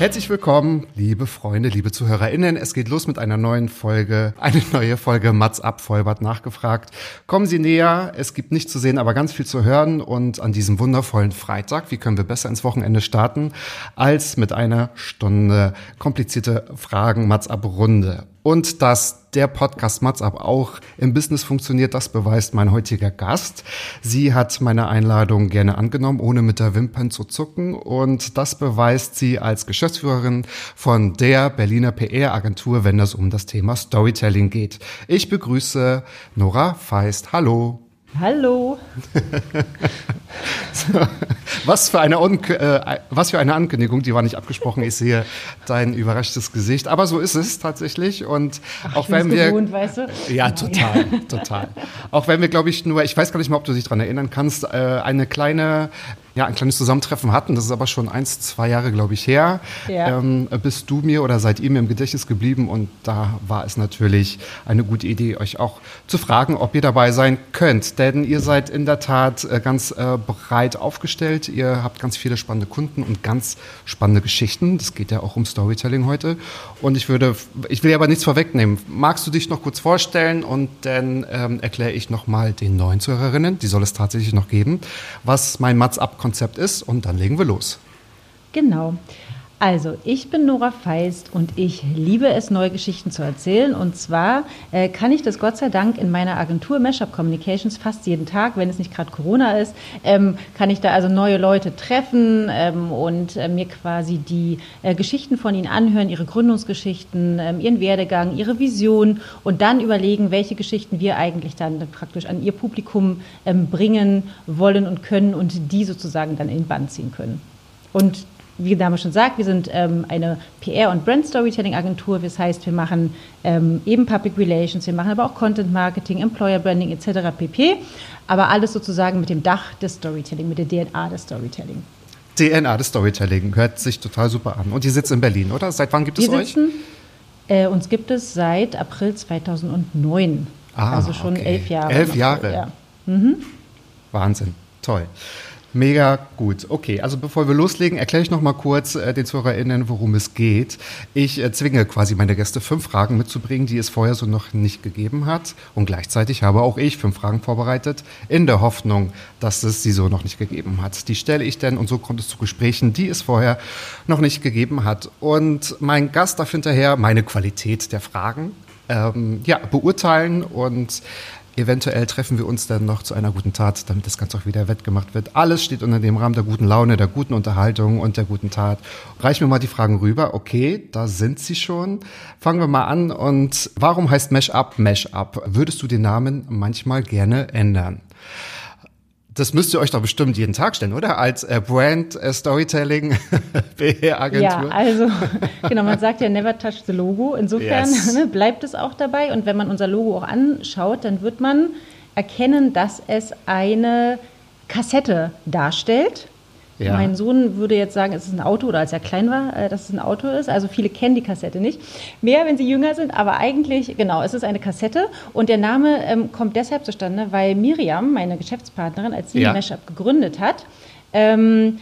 Herzlich willkommen, liebe Freunde, liebe ZuhörerInnen. Es geht los mit einer neuen Folge, eine neue Folge Mats ab, Vollbart nachgefragt. Kommen Sie näher, es gibt nichts zu sehen, aber ganz viel zu hören. Und an diesem wundervollen Freitag, wie können wir besser ins Wochenende starten, als mit einer Stunde komplizierte Fragen Mats ab Runde. Und dass der Podcast Mats ab auch im Business funktioniert, das beweist mein heutiger Gast. Sie hat meine Einladung gerne angenommen, ohne mit der Wimpern zu zucken. Und das beweist sie als Geschäftsführerin von der Berliner PR-Agentur, wenn es um das Thema Storytelling geht. Ich begrüße Nora Feist. Hallo. Hallo. Was für eine, Un äh, was für eine Ankündigung, die war nicht abgesprochen. Ich sehe dein überraschtes Gesicht. Aber so ist es tatsächlich. Und auch ich wenn wir. gewohnt, weißt du? Ja, total, total. Auch wenn wir, glaube ich, nur, ich weiß gar nicht mehr, ob du dich daran erinnern kannst, äh, eine kleine, ja, ein kleines Zusammentreffen hatten. Das ist aber schon eins, zwei Jahre, glaube ich, her. Ja. Ähm, bist du mir oder seid ihr mir im Gedächtnis geblieben? Und da war es natürlich eine gute Idee, euch auch zu fragen, ob ihr dabei sein könnt. Denn ihr seid in der Tat äh, ganz äh, breit aufgestellt. Ihr habt ganz viele spannende Kunden und ganz spannende Geschichten. Das geht ja auch um Storytelling heute. Und ich würde, ich will aber nichts vorwegnehmen. Magst du dich noch kurz vorstellen und dann ähm, erkläre ich nochmal den neuen Zuhörerinnen, die soll es tatsächlich noch geben, was mein Mats-Up-Konzept ist und dann legen wir los. Genau. Also, ich bin Nora Feist und ich liebe es, neue Geschichten zu erzählen. Und zwar äh, kann ich das Gott sei Dank in meiner Agentur Mashup Communications fast jeden Tag, wenn es nicht gerade Corona ist, ähm, kann ich da also neue Leute treffen ähm, und äh, mir quasi die äh, Geschichten von ihnen anhören, ihre Gründungsgeschichten, ähm, ihren Werdegang, ihre Vision und dann überlegen, welche Geschichten wir eigentlich dann praktisch an ihr Publikum ähm, bringen wollen und können und die sozusagen dann in den Band ziehen können. Und wie der Name schon sagt, wir sind ähm, eine PR- und Brand-Storytelling-Agentur. Das heißt, wir machen ähm, eben Public Relations, wir machen aber auch Content Marketing, Employer Branding etc. pp. Aber alles sozusagen mit dem Dach des Storytelling, mit der DNA des Storytelling. DNA des Storytelling hört sich total super an. Und ihr sitzt in Berlin, oder? Seit wann gibt es Wir euch? sitzen, äh, uns gibt es seit April 2009. Ah, also schon okay. elf Jahre. Elf Jahre. Ja. Wahnsinn, toll. Mega gut. Okay, also bevor wir loslegen, erkläre ich noch mal kurz äh, den ZuhörerInnen, worum es geht. Ich äh, zwinge quasi meine Gäste, fünf Fragen mitzubringen, die es vorher so noch nicht gegeben hat. Und gleichzeitig habe auch ich fünf Fragen vorbereitet, in der Hoffnung, dass es sie so noch nicht gegeben hat. Die stelle ich dann und so kommt es zu Gesprächen, die es vorher noch nicht gegeben hat. Und mein Gast darf hinterher meine Qualität der Fragen ähm, ja, beurteilen und Eventuell treffen wir uns dann noch zu einer guten Tat, damit das Ganze auch wieder wettgemacht wird. Alles steht unter dem Rahmen der guten Laune, der guten Unterhaltung und der guten Tat. Reich mir mal die Fragen rüber. Okay, da sind sie schon. Fangen wir mal an. Und warum heißt Mesh Up Mesh Up? Würdest du den Namen manchmal gerne ändern? Das müsst ihr euch doch bestimmt jeden Tag stellen, oder? Als äh, Brand äh, Storytelling PR-Agentur. Ja, also genau, man sagt ja never touch the Logo. Insofern Yes. ne, bleibt es auch dabei. Und wenn man unser Logo auch anschaut, dann wird man erkennen, dass es eine Kassette darstellt. Ja. Mein Sohn würde jetzt sagen, es ist ein Auto oder als er klein war, äh, dass es ein Auto ist. Also viele kennen die Kassette nicht. Mehr, wenn sie jünger sind, aber eigentlich, genau, es ist eine Kassette. Und der Name ähm, kommt deshalb zustande, weil Miriam, meine Geschäftspartnerin, als sie Ja. Mashup gegründet hat, ähm,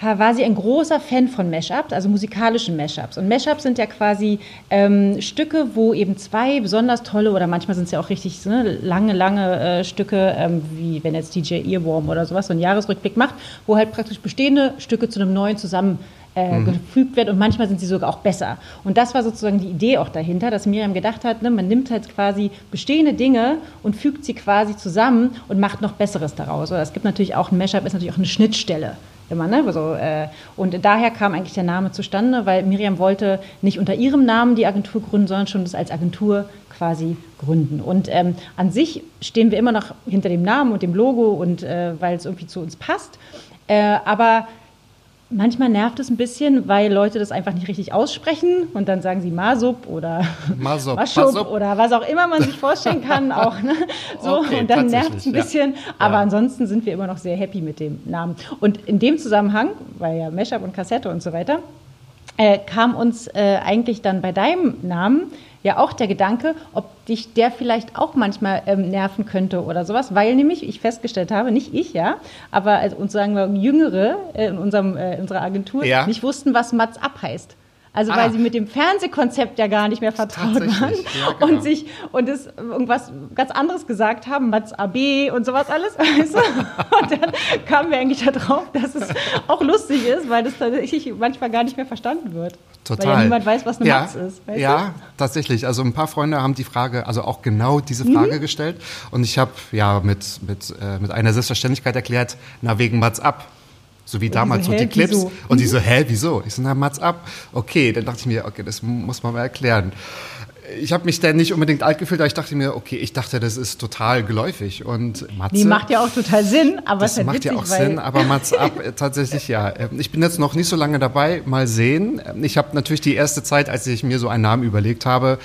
war sie ein großer Fan von Mashups, also musikalischen Mashups. Und Mashups sind ja quasi ähm, Stücke, wo eben zwei besonders tolle oder manchmal sind es ja auch richtig ne, lange, lange äh, Stücke, ähm, wie wenn jetzt DJ Earworm oder sowas so einen Jahresrückblick macht, wo halt praktisch bestehende Stücke zu einem neuen zusammen äh, gefügt wird und manchmal sind sie sogar auch besser. Und das war sozusagen die Idee auch dahinter, dass Miriam gedacht hat, ne, man nimmt halt quasi bestehende Dinge und fügt sie quasi zusammen und macht noch Besseres daraus. Oder es gibt natürlich auch, ein Mashup ist natürlich auch eine Schnittstelle. Immer, ne? so, äh, und daher kam eigentlich der Name zustande, weil Miriam wollte nicht unter ihrem Namen die Agentur gründen, sondern schon das als Agentur quasi gründen. Und ähm, an sich stehen wir immer noch hinter dem Namen und dem Logo und äh, weil es irgendwie zu uns passt. Äh, aber Manchmal nervt es ein bisschen, weil Leute das einfach nicht richtig aussprechen und dann sagen sie Masup oder Masup, Maschup Masup. oder was auch immer man sich vorstellen kann. auch, ne? so, Okay, und dann nervt es ein ja. bisschen. Aber Ja. ansonsten sind wir immer noch sehr happy mit dem Namen. Und in dem Zusammenhang, weil ja Mashup und Kassette und so weiter, äh, kam uns äh, eigentlich dann bei deinem Namen ja auch der Gedanke, ob dich der vielleicht auch manchmal ähm, nerven könnte oder sowas, weil nämlich ich festgestellt habe, nicht ich, ja, aber also, uns sagen wir Jüngere äh, in, unserem, äh, in unserer Agentur Ja. nicht wussten, was Mats ab heißt. Also Ah. weil sie mit dem Fernsehkonzept ja gar nicht mehr vertraut waren ja, genau. und sich und es irgendwas ganz anderes gesagt haben, Mats AB und sowas alles. Weißt du? Und dann kamen wir eigentlich darauf, dass es auch lustig ist, weil das tatsächlich manchmal gar nicht mehr verstanden wird. Total. Weil ja niemand weiß, was eine ja, Matz ist. Ja, tatsächlich. Also ein paar Freunde haben die Frage, also auch genau diese Mhm. Frage gestellt. Und ich habe ja mit, mit, äh, mit einer Selbstverständlichkeit erklärt, na wegen Mats ab. So wie damals so, so die hä, Clips. wieso? Und die so, hä, wieso? Ich so, na Mats ab. Okay, dann dachte ich mir, okay, das muss man mal erklären. Ich habe mich dann nicht unbedingt alt gefühlt, aber ich dachte mir, okay, ich dachte, das ist total geläufig. Und Matze, Die macht ja auch total Sinn, aber es das ist halt macht witzig, ja auch Sinn, aber Mats ab, äh, tatsächlich ja. Ähm, Ich bin jetzt noch nicht so lange dabei, mal sehen. Ähm, Ich habe natürlich die erste Zeit, als ich mir so einen Namen überlegt habe,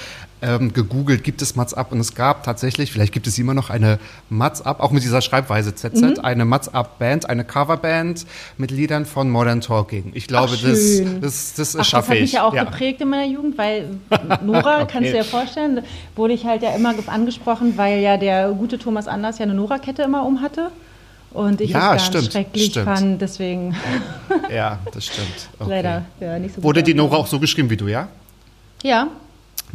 ähm, gegoogelt, gibt es Mats ab? Und es gab tatsächlich, vielleicht gibt es immer noch eine Mats ab, auch mit dieser Schreibweise ZZ, Mhm. eine Mats ab Band, eine Coverband mit Liedern von Modern Talking. Ich glaube, Ach, das, das, das Ach, das schaffe hat ich. mich ja auch geprägt in meiner Jugend, weil Nora, kannst du dir ja vorstellen, wurde ich halt ja immer angesprochen, weil ja der gute Thomas Anders ja eine Nora-Kette immer um hatte. Und ich Ja, es ganz schrecklich stimmt. fand, deswegen Ja, das stimmt. Okay. leider ja, nicht so gut. Wurde die Nora auch so geschrieben wie du, ja? Ja,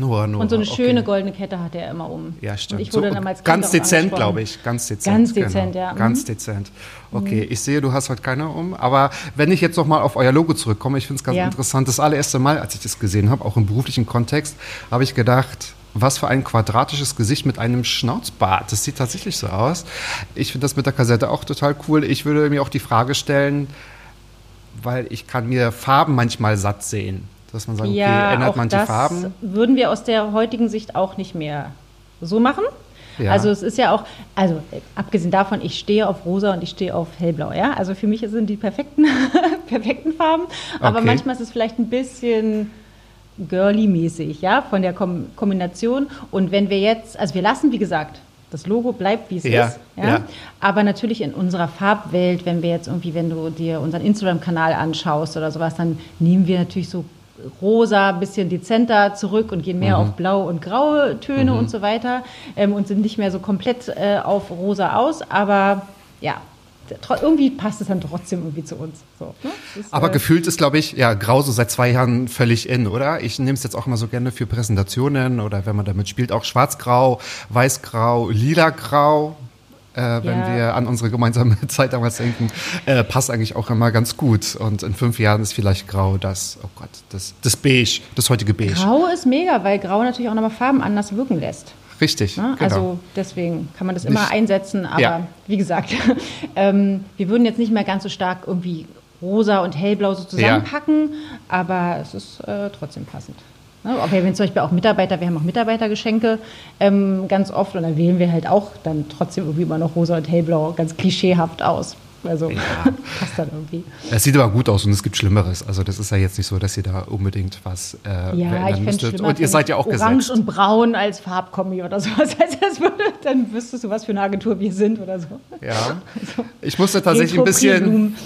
Nora, Nora. und so eine okay. schöne goldene Kette hatte er immer um. Ja, stimmt. Und ich wurde So, dann als Kind ganz dezent, glaube ich. Ganz dezent. Ganz dezent, genau. ja. Ganz Mhm. dezent. Okay, ich sehe, du hast heute keine um. Aber wenn ich jetzt noch mal auf euer Logo zurückkomme, ich finde es ganz Ja. interessant. Das allererste Mal, als ich das gesehen habe, auch im beruflichen Kontext, habe ich gedacht, was für ein quadratisches Gesicht mit einem Schnauzbart. Das sieht tatsächlich so aus. Ich finde das mit der Kassette auch total cool. Ich würde mir auch die Frage stellen, weil ich kann mir Farben manchmal satt sehen. Dass man sagt, okay, Ja, ändert auch man die das Farben? würden wir aus der heutigen Sicht auch nicht mehr so machen. Ja. Also es ist ja auch, also äh, abgesehen davon, ich stehe auf rosa und ich stehe auf hellblau, ja. Also für mich sind die perfekten, perfekten Farben. Aber Okay. manchmal ist es vielleicht ein bisschen girly-mäßig, ja, von der Kom Kombination. Und wenn wir jetzt, also wir lassen, wie gesagt, das Logo bleibt, wie es Ja, ist. ja. Aber natürlich in unserer Farbwelt, wenn wir jetzt irgendwie, wenn du dir unseren Instagram-Kanal anschaust oder sowas, dann nehmen wir natürlich so rosa, ein bisschen dezenter zurück und gehen mehr Mhm. auf blau und graue Töne und so weiter ähm, und sind nicht mehr so komplett äh, auf rosa aus. Aber ja, irgendwie passt es dann trotzdem irgendwie zu uns. So, ne? Ist, Aber äh, gefühlt ist, glaube ich, ja, Grau so seit zwei Jahren völlig in, oder? Ich nehme es jetzt auch immer so gerne für Präsentationen oder wenn man damit spielt, auch Schwarz-Grau, Weiß-Grau, Lila-Grau. Äh, wenn Ja. wir an unsere gemeinsame Zeit damals denken, äh, passt eigentlich auch immer ganz gut. Und in fünf Jahren ist vielleicht Grau das, oh Gott, das, das Beige, das heutige Beige. Grau ist mega, weil Grau natürlich auch nochmal Farben anders wirken lässt. Richtig, Ne? genau. Also deswegen kann man das immer Nicht- einsetzen, aber Ja. wie gesagt, ähm, wir würden jetzt nicht mehr ganz so stark irgendwie rosa und hellblau so zusammenpacken, aber es ist äh, trotzdem passend. Ne? Aber wir haben zum Beispiel auch Mitarbeiter, wir haben auch Mitarbeitergeschenke ähm, ganz oft und dann wählen wir halt auch dann trotzdem irgendwie immer noch rosa und hellblau ganz klischeehaft aus. Also passt dann irgendwie. Es sieht aber gut aus und es gibt Schlimmeres. Also das ist ja jetzt nicht so, dass ihr da unbedingt was äh, Ja, ich müsstet. Und ihr seid ja auch Orange gesetzt. und Braun als Farbkombi oder sowas. Also das würde, dann wüsstest du, was für eine Agentur wir sind oder so. Ja. Ich musste tatsächlich ein bisschen.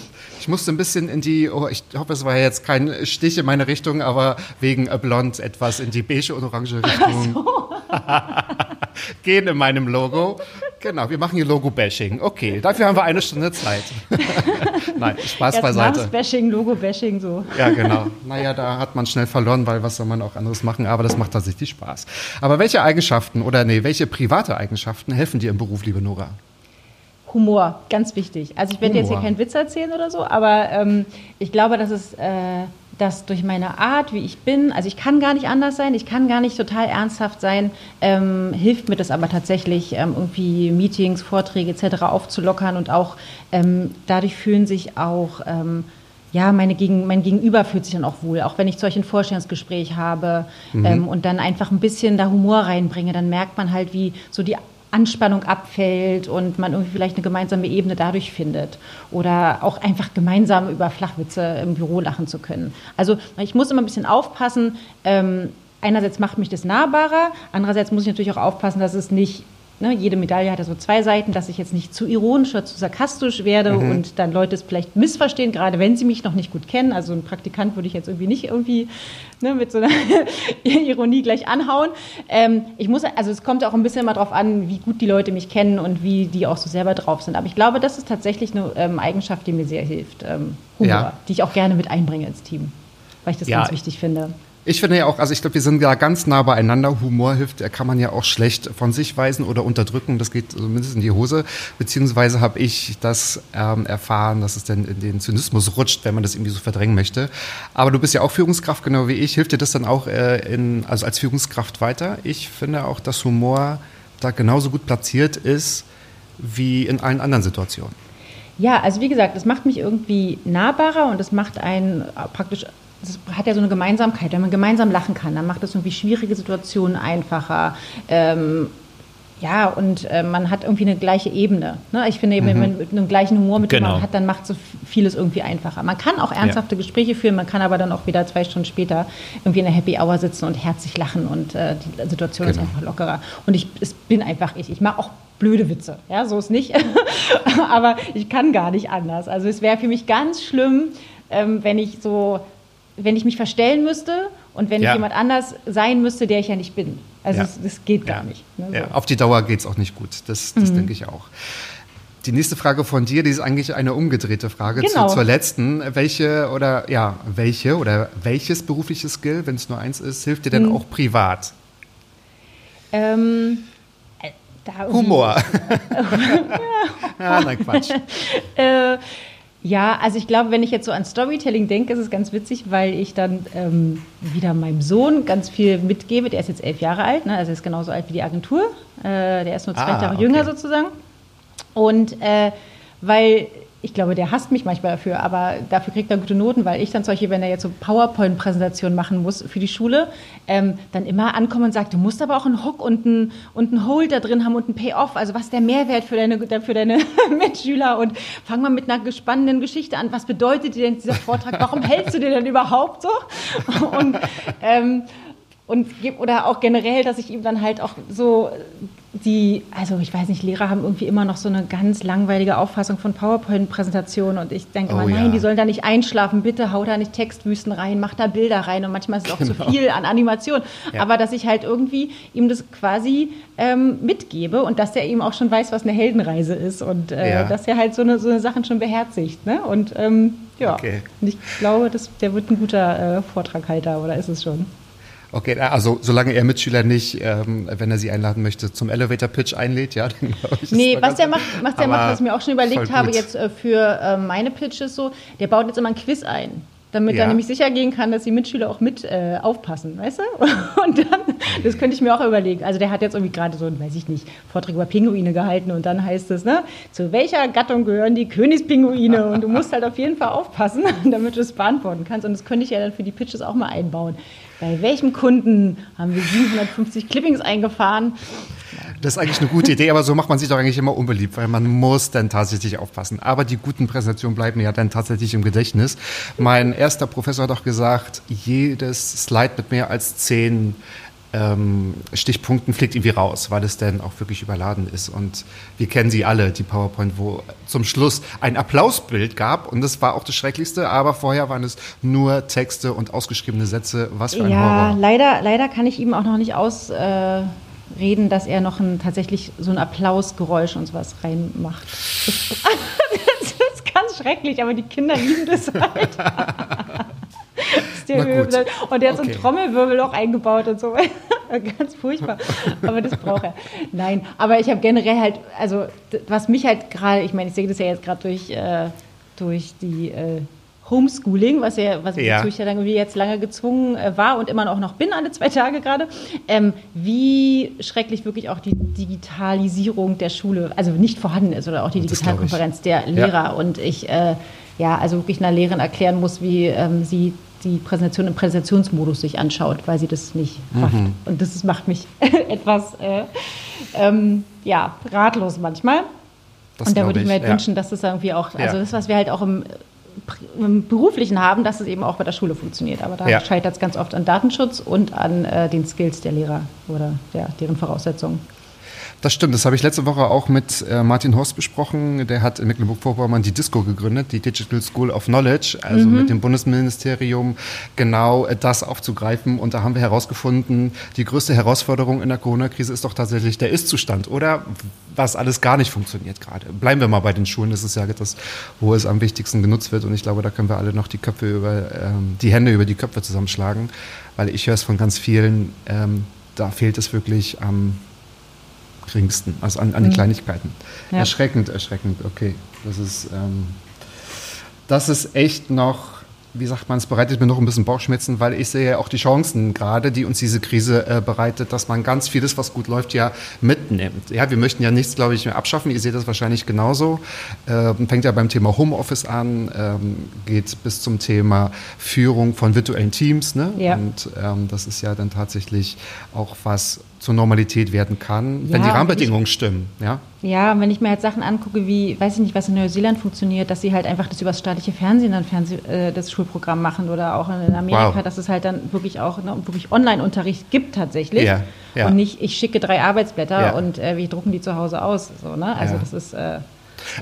Ich musste ein bisschen in die, oh, ich hoffe, es war jetzt kein Stich in meine Richtung, aber wegen äh, blond etwas in die beige und orange Richtung gehen in meinem Logo. Genau, wir machen hier Logo-Bashing. Okay, dafür haben wir eine Stunde Zeit. Nein, Spaß Erst beiseite. Namensbashing, Logo-Bashing, so. Ja, genau. Naja, da hat man schnell verloren, weil was soll man auch anderes machen, aber das macht tatsächlich Spaß. Aber welche Eigenschaften oder nee, welche private Eigenschaften helfen dir im Beruf, liebe Nora? Humor, ganz wichtig. Also ich werde jetzt hier keinen Witz erzählen oder so, aber ähm, ich glaube, dass es äh, dass durch meine Art, wie ich bin, also ich kann gar nicht anders sein, ich kann gar nicht total ernsthaft sein, ähm, hilft mir das aber tatsächlich, ähm, irgendwie Meetings, Vorträge etc. aufzulockern und auch ähm, dadurch fühlen sich auch ähm, ja, meine Gegen, mein Gegenüber fühlt sich dann auch wohl, auch wenn ich solch ein Vorstellungsgespräch habe ähm, und dann einfach ein bisschen da Humor reinbringe, dann merkt man halt, wie so die Anspannung abfällt und man irgendwie vielleicht eine gemeinsame Ebene dadurch findet. Oder auch einfach gemeinsam über Flachwitze im Büro lachen zu können. Also ich muss immer ein bisschen aufpassen. Ähm, einerseits macht mich das nahbarer, andererseits muss ich natürlich auch aufpassen, dass es nicht Ne, jede Medaille hat ja so zwei Seiten, dass ich jetzt nicht zu ironisch oder zu sarkastisch werde mhm. und dann Leute es vielleicht missverstehen, gerade wenn sie mich noch nicht gut kennen. Also ein Praktikant würde ich jetzt irgendwie nicht irgendwie ne, mit so einer Ironie gleich anhauen. Ähm, ich muss, also es kommt auch ein bisschen immer darauf an, wie gut die Leute mich kennen und wie die auch so selber drauf sind. Aber ich glaube, das ist tatsächlich eine ähm, Eigenschaft, die mir sehr hilft. Ähm, Humor, ja. die ich auch gerne mit einbringe ins Team, weil ich das ja. ganz wichtig finde. Ich finde ja auch, also ich glaube, wir sind ja ganz nah beieinander. Humor hilft, er kann man ja auch schlecht von sich weisen oder unterdrücken. Das geht zumindest in die Hose. Beziehungsweise habe ich das ähm, erfahren, dass es dann in den Zynismus rutscht, wenn man das irgendwie so verdrängen möchte. Aber du bist ja auch Führungskraft, genau wie ich. Hilft dir das dann auch äh, in, also als Führungskraft weiter? Ich finde auch, dass Humor da genauso gut platziert ist wie in allen anderen Situationen. Ja, also wie gesagt, das macht mich irgendwie nahbarer und das macht einen praktisch das hat ja so eine Gemeinsamkeit. Wenn man gemeinsam lachen kann, dann macht das irgendwie schwierige Situationen einfacher. Ähm, ja, und äh, man hat irgendwie eine gleiche Ebene. Ne? Ich finde eben, mhm. wenn man mit einem gleichen Humor mit genau. hat, dann macht so vieles irgendwie einfacher. Man kann auch ernsthafte ja. Gespräche führen, man kann aber dann auch wieder zwei Stunden später irgendwie in der Happy Hour sitzen und herzlich lachen und äh, die Situation genau. ist einfach lockerer. Und ich bin einfach ich. Ich mache auch blöde Witze. Ja, so ist nicht. aber ich kann gar nicht anders. Also es wäre für mich ganz schlimm, ähm, wenn ich so wenn ich mich verstellen müsste und wenn ja. ich jemand anders sein müsste, der ich ja nicht bin. Also ja. das, das, geht gar nicht. Ne, so. ja. Auf die Dauer geht es auch nicht gut. Das, das mhm. denke ich auch. Die nächste Frage von dir, die ist eigentlich eine umgedrehte Frage genau. zu, zur letzten. Welche oder ja, welche oder welches berufliche Skill, wenn es nur eins ist, hilft dir denn mhm. auch privat? Ähm, äh, Humor. ja, nein, Quatsch. äh, ja, also ich glaube, wenn ich jetzt so an Storytelling denke, ist es ganz witzig, weil ich dann ähm, wieder meinem Sohn ganz viel mitgebe. Der ist jetzt elf Jahre alt, ne? also er ist genauso alt wie die Agentur. Äh, der ist nur zwei ah, Jahre okay. jünger sozusagen. Und äh, weil ich glaube, der hasst mich manchmal dafür, aber dafür kriegt er gute Noten, weil ich dann solche, wenn er jetzt so PowerPoint-Präsentationen machen muss für die Schule, ähm, dann immer ankommen und sagt, du musst aber auch einen Hook und einen, und einen Hold da drin haben und einen Payoff. Also was ist der Mehrwert für deine, für deine Mitschüler? Und fang mal mit einer spannenden Geschichte an. Was bedeutet dir denn dieser Vortrag? Warum hältst du dir denn überhaupt so? Und ähm, und oder auch generell, dass ich ihm dann halt auch so die, also ich weiß nicht, Lehrer haben irgendwie immer noch so eine ganz langweilige Auffassung von PowerPoint-Präsentationen und ich denke oh, immer, nein, ja. die sollen da nicht einschlafen, bitte hau da nicht Textwüsten rein, mach da Bilder rein und manchmal ist es auch genau. zu viel an Animation. Ja. Aber dass ich halt irgendwie ihm das quasi ähm, mitgebe und dass er eben auch schon weiß, was eine Heldenreise ist und äh, ja. dass er halt so eine, so eine Sachen schon beherzigt. Ne? Und ähm, ja, okay. und ich glaube, das, der wird ein guter äh, Vortraghalter oder ist es schon. Okay, also solange er Mitschüler nicht, ähm, wenn er sie einladen möchte, zum Elevator Pitch einlädt, ja, dann glaube ich. Nee, was der macht, was der macht, was ich mir auch schon überlegt habe, jetzt äh, für äh, meine Pitches so, der baut jetzt immer ein Quiz ein damit ja. er nämlich sicher gehen kann, dass die Mitschüler auch mit äh, aufpassen, weißt du? Und dann, das könnte ich mir auch überlegen. Also der hat jetzt irgendwie gerade so, weiß ich nicht, Vortrag über Pinguine gehalten und dann heißt es, ne, zu welcher Gattung gehören die Königspinguine? Und du musst halt auf jeden Fall aufpassen, damit du es beantworten kannst. Und das könnte ich ja dann für die Pitches auch mal einbauen bei welchem Kunden haben wir 750 Clippings eingefahren? Das ist eigentlich eine gute Idee, aber so macht man sich doch eigentlich immer unbeliebt, weil man muss dann tatsächlich aufpassen. Aber die guten Präsentationen bleiben ja dann tatsächlich im Gedächtnis. Mein erster Professor hat doch gesagt, jedes Slide mit mehr als zehn ähm, Stichpunkten fliegt irgendwie raus, weil es dann auch wirklich überladen ist. Und wir kennen sie alle, die PowerPoint, wo zum Schluss ein Applausbild gab und das war auch das Schrecklichste, aber vorher waren es nur Texte und ausgeschriebene Sätze. Was für ein ja, Horror. Ja, leider, leider kann ich ihm auch noch nicht ausreden, äh, dass er noch ein, tatsächlich so ein Applausgeräusch und sowas reinmacht. Das, das ist ganz schrecklich, aber die Kinder lieben das halt. Und der hat okay. so ein Trommelwirbel auch eingebaut und so. Ganz furchtbar. Aber das braucht er. Nein, aber ich habe generell halt, also was mich halt gerade, ich meine, ich sehe das ja jetzt gerade durch, äh, durch die äh, Homeschooling, was ja, was ja. ich ja dann jetzt lange gezwungen äh, war und immer auch noch bin, alle zwei Tage gerade, ähm, wie schrecklich wirklich auch die Digitalisierung der Schule, also nicht vorhanden ist oder auch die Digitalkonferenz der Lehrer. Ja. Und ich, äh, ja, also wirklich einer Lehrerin erklären muss, wie ähm, sie die Präsentation im Präsentationsmodus sich anschaut, weil sie das nicht macht. Und das ist, macht mich etwas äh, ähm, ja, ratlos manchmal. Das und da würde ich mir halt ja. wünschen, dass das irgendwie auch, also Ja. das, was wir halt auch im Beruflichen haben, dass es eben auch bei der Schule funktioniert. Aber da Ja. scheitert es ganz oft an Datenschutz und an äh, den Skills der Lehrer oder der, deren Voraussetzungen. Das stimmt, das habe ich letzte Woche auch mit äh, Martin Horst besprochen. Der hat in Mecklenburg-Vorpommern die DISCO gegründet, die Digital School of Knowledge, also mit dem Bundesministerium genau äh, das aufzugreifen. Und da haben wir herausgefunden, die größte Herausforderung in der Corona-Krise ist doch tatsächlich der Ist-Zustand oder was alles gar nicht funktioniert gerade. Bleiben wir mal bei den Schulen, das ist ja das, wo es am wichtigsten genutzt wird. Und ich glaube, da können wir alle noch die Köpfe über, ähm, die Hände über die Köpfe zusammenschlagen, weil ich höre es von ganz vielen, ähm, da fehlt es wirklich am geringsten, also an, an die Kleinigkeiten. Ja. Erschreckend, erschreckend, okay. Das ist, ähm, das ist echt noch, wie sagt man, es bereitet mir noch ein bisschen Bauchschmerzen, weil ich sehe ja auch die Chancen gerade, die uns diese Krise äh, bereitet, dass man ganz vieles, was gut läuft, ja mitnimmt. Ja, wir möchten ja nichts, glaube ich, mehr abschaffen. Ihr seht das wahrscheinlich genauso. Ähm, fängt ja beim Thema Homeoffice an, ähm, geht bis zum Thema Führung von virtuellen Teams. Ne? Ja. Und ähm, das ist ja dann tatsächlich auch was zur Normalität werden kann, wenn Ja, die und Rahmenbedingungen stimmen. Ja? Ja, und wenn ich mir halt Sachen angucke, wie, weiß ich nicht, was in Neuseeland funktioniert, dass sie halt einfach das über das staatliche Fernsehen dann Fernseh, äh, das Schulprogramm machen oder auch in Amerika, Wow. dass es halt dann wirklich auch ne, wirklich Online-Unterricht gibt tatsächlich. Ja, ja. Und nicht, ich schicke drei Arbeitsblätter und äh, wir drucken die zu Hause aus. So, ne? Also das ist. Äh,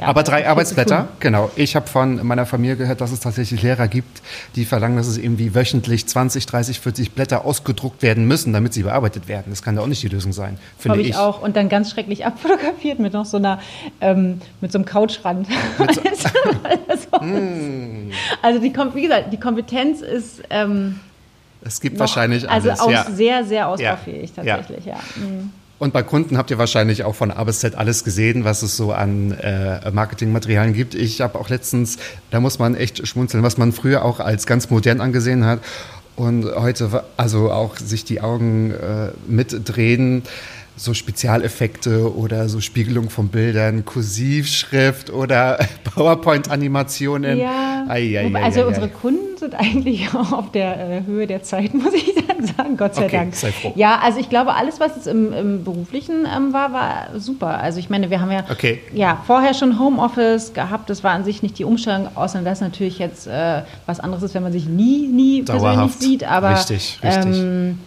ja, Aber drei Arbeitsblätter, genau. Ich habe von meiner Familie gehört, dass es tatsächlich Lehrer gibt, die verlangen, dass es irgendwie wöchentlich 20, 30, 40 Blätter ausgedruckt werden müssen, damit sie bearbeitet werden. Das kann ja auch nicht die Lösung sein, finde ich, ich. auch. Und dann ganz schrecklich abfotografiert mit noch so einer, ähm, mit so einem Couchrand. also, Mm. also die, wie gesagt, die Kompetenz ist ähm, Es gibt noch, wahrscheinlich also alles. aus, ja. sehr, sehr ausbaufähig Ja. tatsächlich, ja. Mhm. Und bei Kunden habt ihr wahrscheinlich auch von A bis Z alles gesehen, was es so an äh, Marketingmaterialien gibt. Ich habe auch letztens, da muss man echt schmunzeln, was man früher auch als ganz modern angesehen hat und heute also auch sich die Augen äh, mitdrehen. So Spezialeffekte oder so Spiegelung von Bildern, Kursivschrift oder PowerPoint-Animationen. Ja, ei, wobei- ei, also unsere Kunden sind eigentlich auch auf der äh, Höhe der Zeit, muss ich dann sagen, Gott sei Okay, Dank. sei froh. Ja, also ich glaube, alles, was jetzt im, im Beruflichen ähm, war, war super. Also ich meine, wir haben ja, Okay. ja vorher schon Homeoffice gehabt, das war an sich nicht die Umstellung, außer dass natürlich jetzt äh, was anderes ist, wenn man sich nie, nie Dauerhaft. persönlich sieht. Aber Richtig, richtig. Ähm,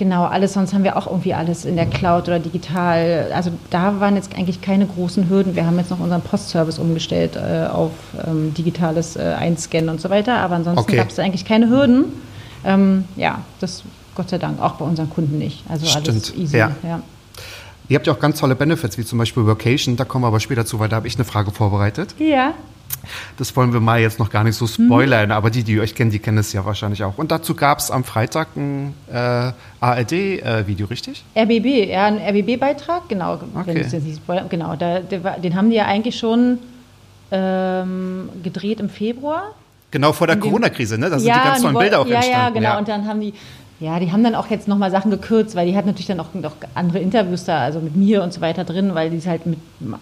Genau, alles, sonst haben wir auch irgendwie alles in der Cloud oder digital. Also da waren jetzt eigentlich keine großen Hürden. Wir haben jetzt noch unseren Postservice umgestellt äh, auf ähm, digitales äh, Einscannen und so weiter. Aber ansonsten Okay. gab es da eigentlich keine Hürden. Ähm, ja, das Gott sei Dank auch bei unseren Kunden nicht. Also alles Stimmt, easy. ja. Ja. Ihr habt ja auch ganz tolle Benefits, wie zum Beispiel Workation, da kommen wir aber später zu, weil da habe ich eine Frage vorbereitet. ja. Das wollen wir mal jetzt noch gar nicht so spoilern, aber die, die euch kennen, die kennen es ja wahrscheinlich auch. Und dazu gab es am Freitag ein äh, ARD-Video, richtig? RBB, ja, ein RBB-Beitrag, genau. Wenn Okay. du's jetzt nicht spoilern- genau, da, der den haben die ja eigentlich schon ähm, gedreht im Februar. Genau vor der Corona-Krise, ne? Da sind die ganz tollen Bilder auch ja, entstanden. Ja, genau. Und dann haben die, ja, die haben dann auch jetzt nochmal Sachen gekürzt, weil die hat natürlich dann auch noch andere Interviews da, also mit mir und so weiter drin, weil die es halt mit,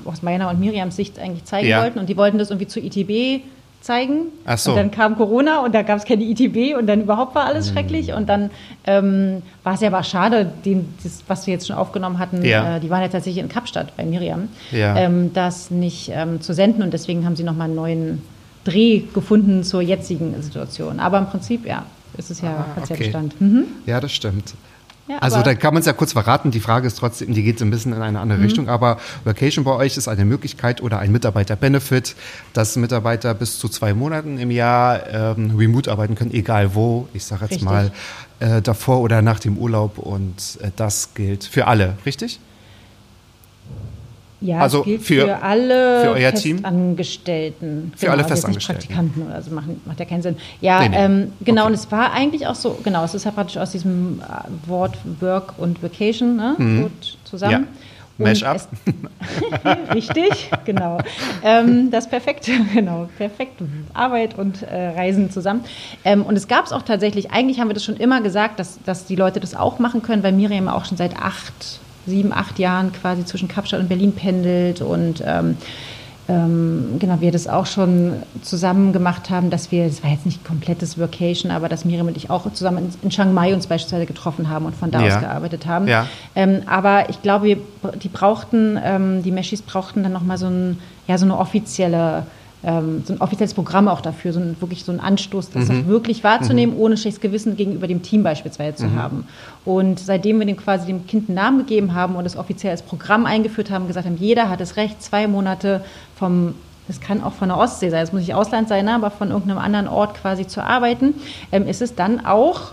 aus meiner und Miriams Sicht eigentlich zeigen Ja. wollten. Und die wollten das irgendwie zu ITB zeigen. Ach so. Und dann kam Corona und da gab es keine ITB und dann überhaupt war alles schrecklich. Und dann ähm, war es ja aber schade, den, das, was wir jetzt schon aufgenommen hatten, Ja. äh, die waren ja tatsächlich in Kapstadt bei Miriam, Ja. ähm, das nicht ähm, zu senden. Und deswegen haben sie nochmal einen neuen Dreh gefunden zur jetzigen Situation. Aber im Prinzip, ja, ist es ja, Ah, es ja okay. Bestand. Mhm. Ja, das stimmt. Ja, also da kann man es ja kurz verraten. Die Frage ist trotzdem, die geht so ein bisschen in eine Mhm. andere Richtung. Aber Vacation bei euch ist eine Möglichkeit oder ein Mitarbeiter-Benefit, dass Mitarbeiter bis zu zwei Monaten im Jahr ähm, remote arbeiten können, egal wo. Ich sage jetzt Richtig. mal äh, davor oder nach dem Urlaub. Und äh, das gilt für alle, richtig? Ja, Also gilt für- für, alle für euer Team? Festangestellten. Für alle jetzt nicht Festangestellten. Praktikanten oder so, machen, macht ja keinen Sinn. Ja, Nee, nee. Ähm, genau, Okay. und es war eigentlich auch so, genau, es ist ja praktisch aus diesem äh, Wort Work und Vacation ne, gut zusammen. Ja. Mash-up. Richtig, genau. Ähm, das perfekte, genau, perfekt Arbeit und äh, Reisen zusammen. Ähm, und es gab es auch tatsächlich, eigentlich haben wir das schon immer gesagt, dass, dass die Leute das auch machen können, weil Miriam auch schon seit acht, sieben, acht Jahren quasi zwischen Kapstadt und Berlin pendelt und ähm, ähm, genau, wir das auch schon zusammen gemacht haben, dass wir, das war jetzt nicht komplettes Vacation, aber dass Miriam und ich auch zusammen in, in Chiang Mai uns beispielsweise getroffen haben und von da Ja. aus gearbeitet haben. Ja. Ähm, aber ich glaube, wir, die brauchten, ähm, die Meshis brauchten dann nochmal so, ein, ja, so eine offizielle, ähm, so ein offizielles Programm auch dafür, so ein, wirklich so ein Anstoß, das auch wirklich wahrzunehmen, ohne schlechtes Gewissen gegenüber dem Team beispielsweise zu haben. Und seitdem wir dem quasi dem Kind einen Namen gegeben haben und das offiziell als Programm eingeführt haben, gesagt haben, jeder hat das Recht, zwei Monate vom das kann auch von der Ostsee sein, es muss nicht Ausland sein, ne, aber von irgendeinem anderen Ort quasi zu arbeiten, ähm, ist es dann auch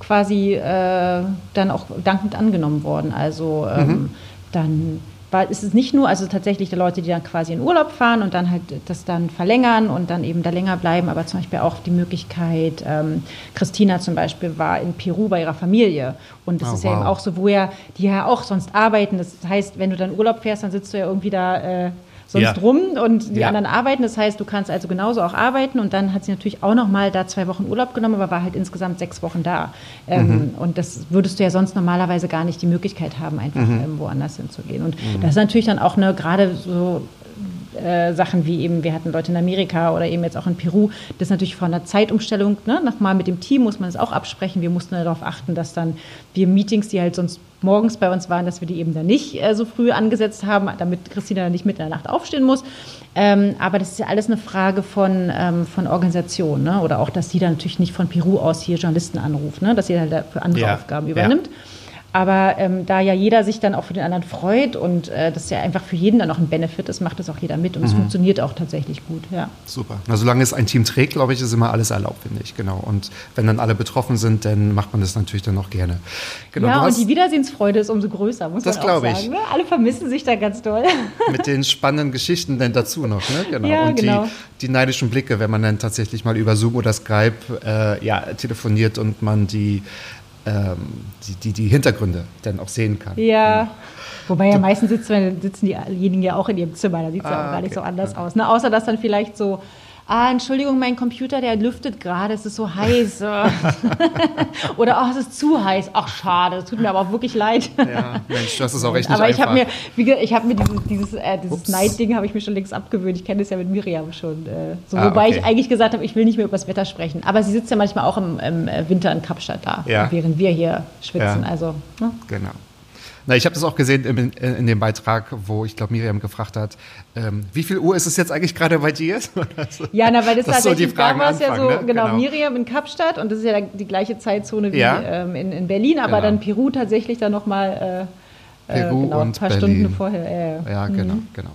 quasi äh, dann auch dankend angenommen worden. Also ähm, dann war, ist es nicht nur, also tatsächlich die Leute, die dann quasi in Urlaub fahren und dann halt das dann verlängern und dann eben da länger bleiben, aber zum Beispiel auch die Möglichkeit, ähm, Christina zum Beispiel war in Peru bei ihrer Familie und das Oh, ist ja eben wow. auch so, wo ja, die ja auch sonst arbeiten. Das heißt, wenn du dann Urlaub fährst, dann sitzt du ja irgendwie da äh, sonst Ja. rum und die Ja. anderen arbeiten. Das heißt, du kannst also genauso auch arbeiten. Und dann hat sie natürlich auch noch mal da zwei Wochen Urlaub genommen, aber war halt insgesamt sechs Wochen da. Ähm, Und das würdest du ja sonst normalerweise gar nicht die Möglichkeit haben, einfach ähm, woanders hinzugehen. Und das ist natürlich dann auch eine gerade so äh, Sachen wie eben, wir hatten Leute in Amerika oder eben jetzt auch in Peru, das ist natürlich von der Zeitumstellung, ne, nochmal mit dem Team muss man das auch absprechen. Wir mussten darauf achten, dass dann wir Meetings, die halt sonst morgens bei uns waren, dass wir die eben dann nicht äh, so früh angesetzt haben, damit Christina dann nicht mit in der Nacht aufstehen muss. Ähm, aber das ist ja alles eine Frage von, ähm, von Organisation, ne? oder auch, dass sie dann natürlich nicht von Peru aus hier Journalisten anruft, ne? dass sie halt für andere Ja, Aufgaben ja. Aber ähm, da ja jeder sich dann auch für den anderen freut und äh, das ja einfach für jeden dann auch ein Benefit ist, macht das auch jeder mit und es funktioniert auch tatsächlich gut. Ja. Super. Na, solange es ein Team trägt, glaube ich, ist immer alles erlaubt, finde ich. Genau. Und wenn dann alle betroffen sind, dann macht man das natürlich dann auch gerne. Genau. ja, und die Wiedersehensfreude ist umso größer, muss Das man auch glaube sagen. ich. Ne? Alle vermissen sich da ganz doll. mit den spannenden Geschichten dann dazu noch, ne? Genau. Ja, und genau. die, die neidischen Blicke, wenn man dann tatsächlich mal über Zoom oder Skype äh, ja, telefoniert und man die, ähm, die, die, Hintergründe dann auch sehen kann. Ja. Wobei ja meistens sitzen, sitzen diejenigen ja auch in ihrem Zimmer, da sieht es ja Ah, auch gar nicht okay. so anders aus. Ne? Außer dass dann vielleicht so, ah, Entschuldigung, mein Computer, der lüftet gerade, es ist so heiß. Oder, oh, es ist zu heiß. Ach, schade, das tut mir aber auch wirklich leid. Ja, Mensch, das ist auch echt nicht aber ich habe mir, wie gesagt, ich habe mir dieses, dieses, äh, dieses Neidding habe ich mir schon längst abgewöhnt. Ich kenne das ja mit Miriam schon. Äh, so, Ah, wobei okay. ich eigentlich gesagt habe, ich will nicht mehr über das Wetter sprechen. Aber sie sitzt ja manchmal auch im, im äh, Winter in Kapstadt da, Ja. während wir hier schwitzen. Ja. Also, ne? Genau. Na, ich habe das auch gesehen in, in, in dem Beitrag, wo ich glaube, Miriam gefragt hat, ähm, wie viel Uhr ist es jetzt eigentlich gerade bei dir? Ja, na, weil das, Dass so die tatsächlich Fragen damals ja so, ne? genau, Genau. Miriam in Kapstadt und das ist ja die gleiche Zeitzone wie Ja. ähm, in, in Berlin, aber Genau. dann Peru tatsächlich dann nochmal äh, äh, Peru genau, ein und paar Berlin. Stunden vorher. Äh, Ja, genau, genau.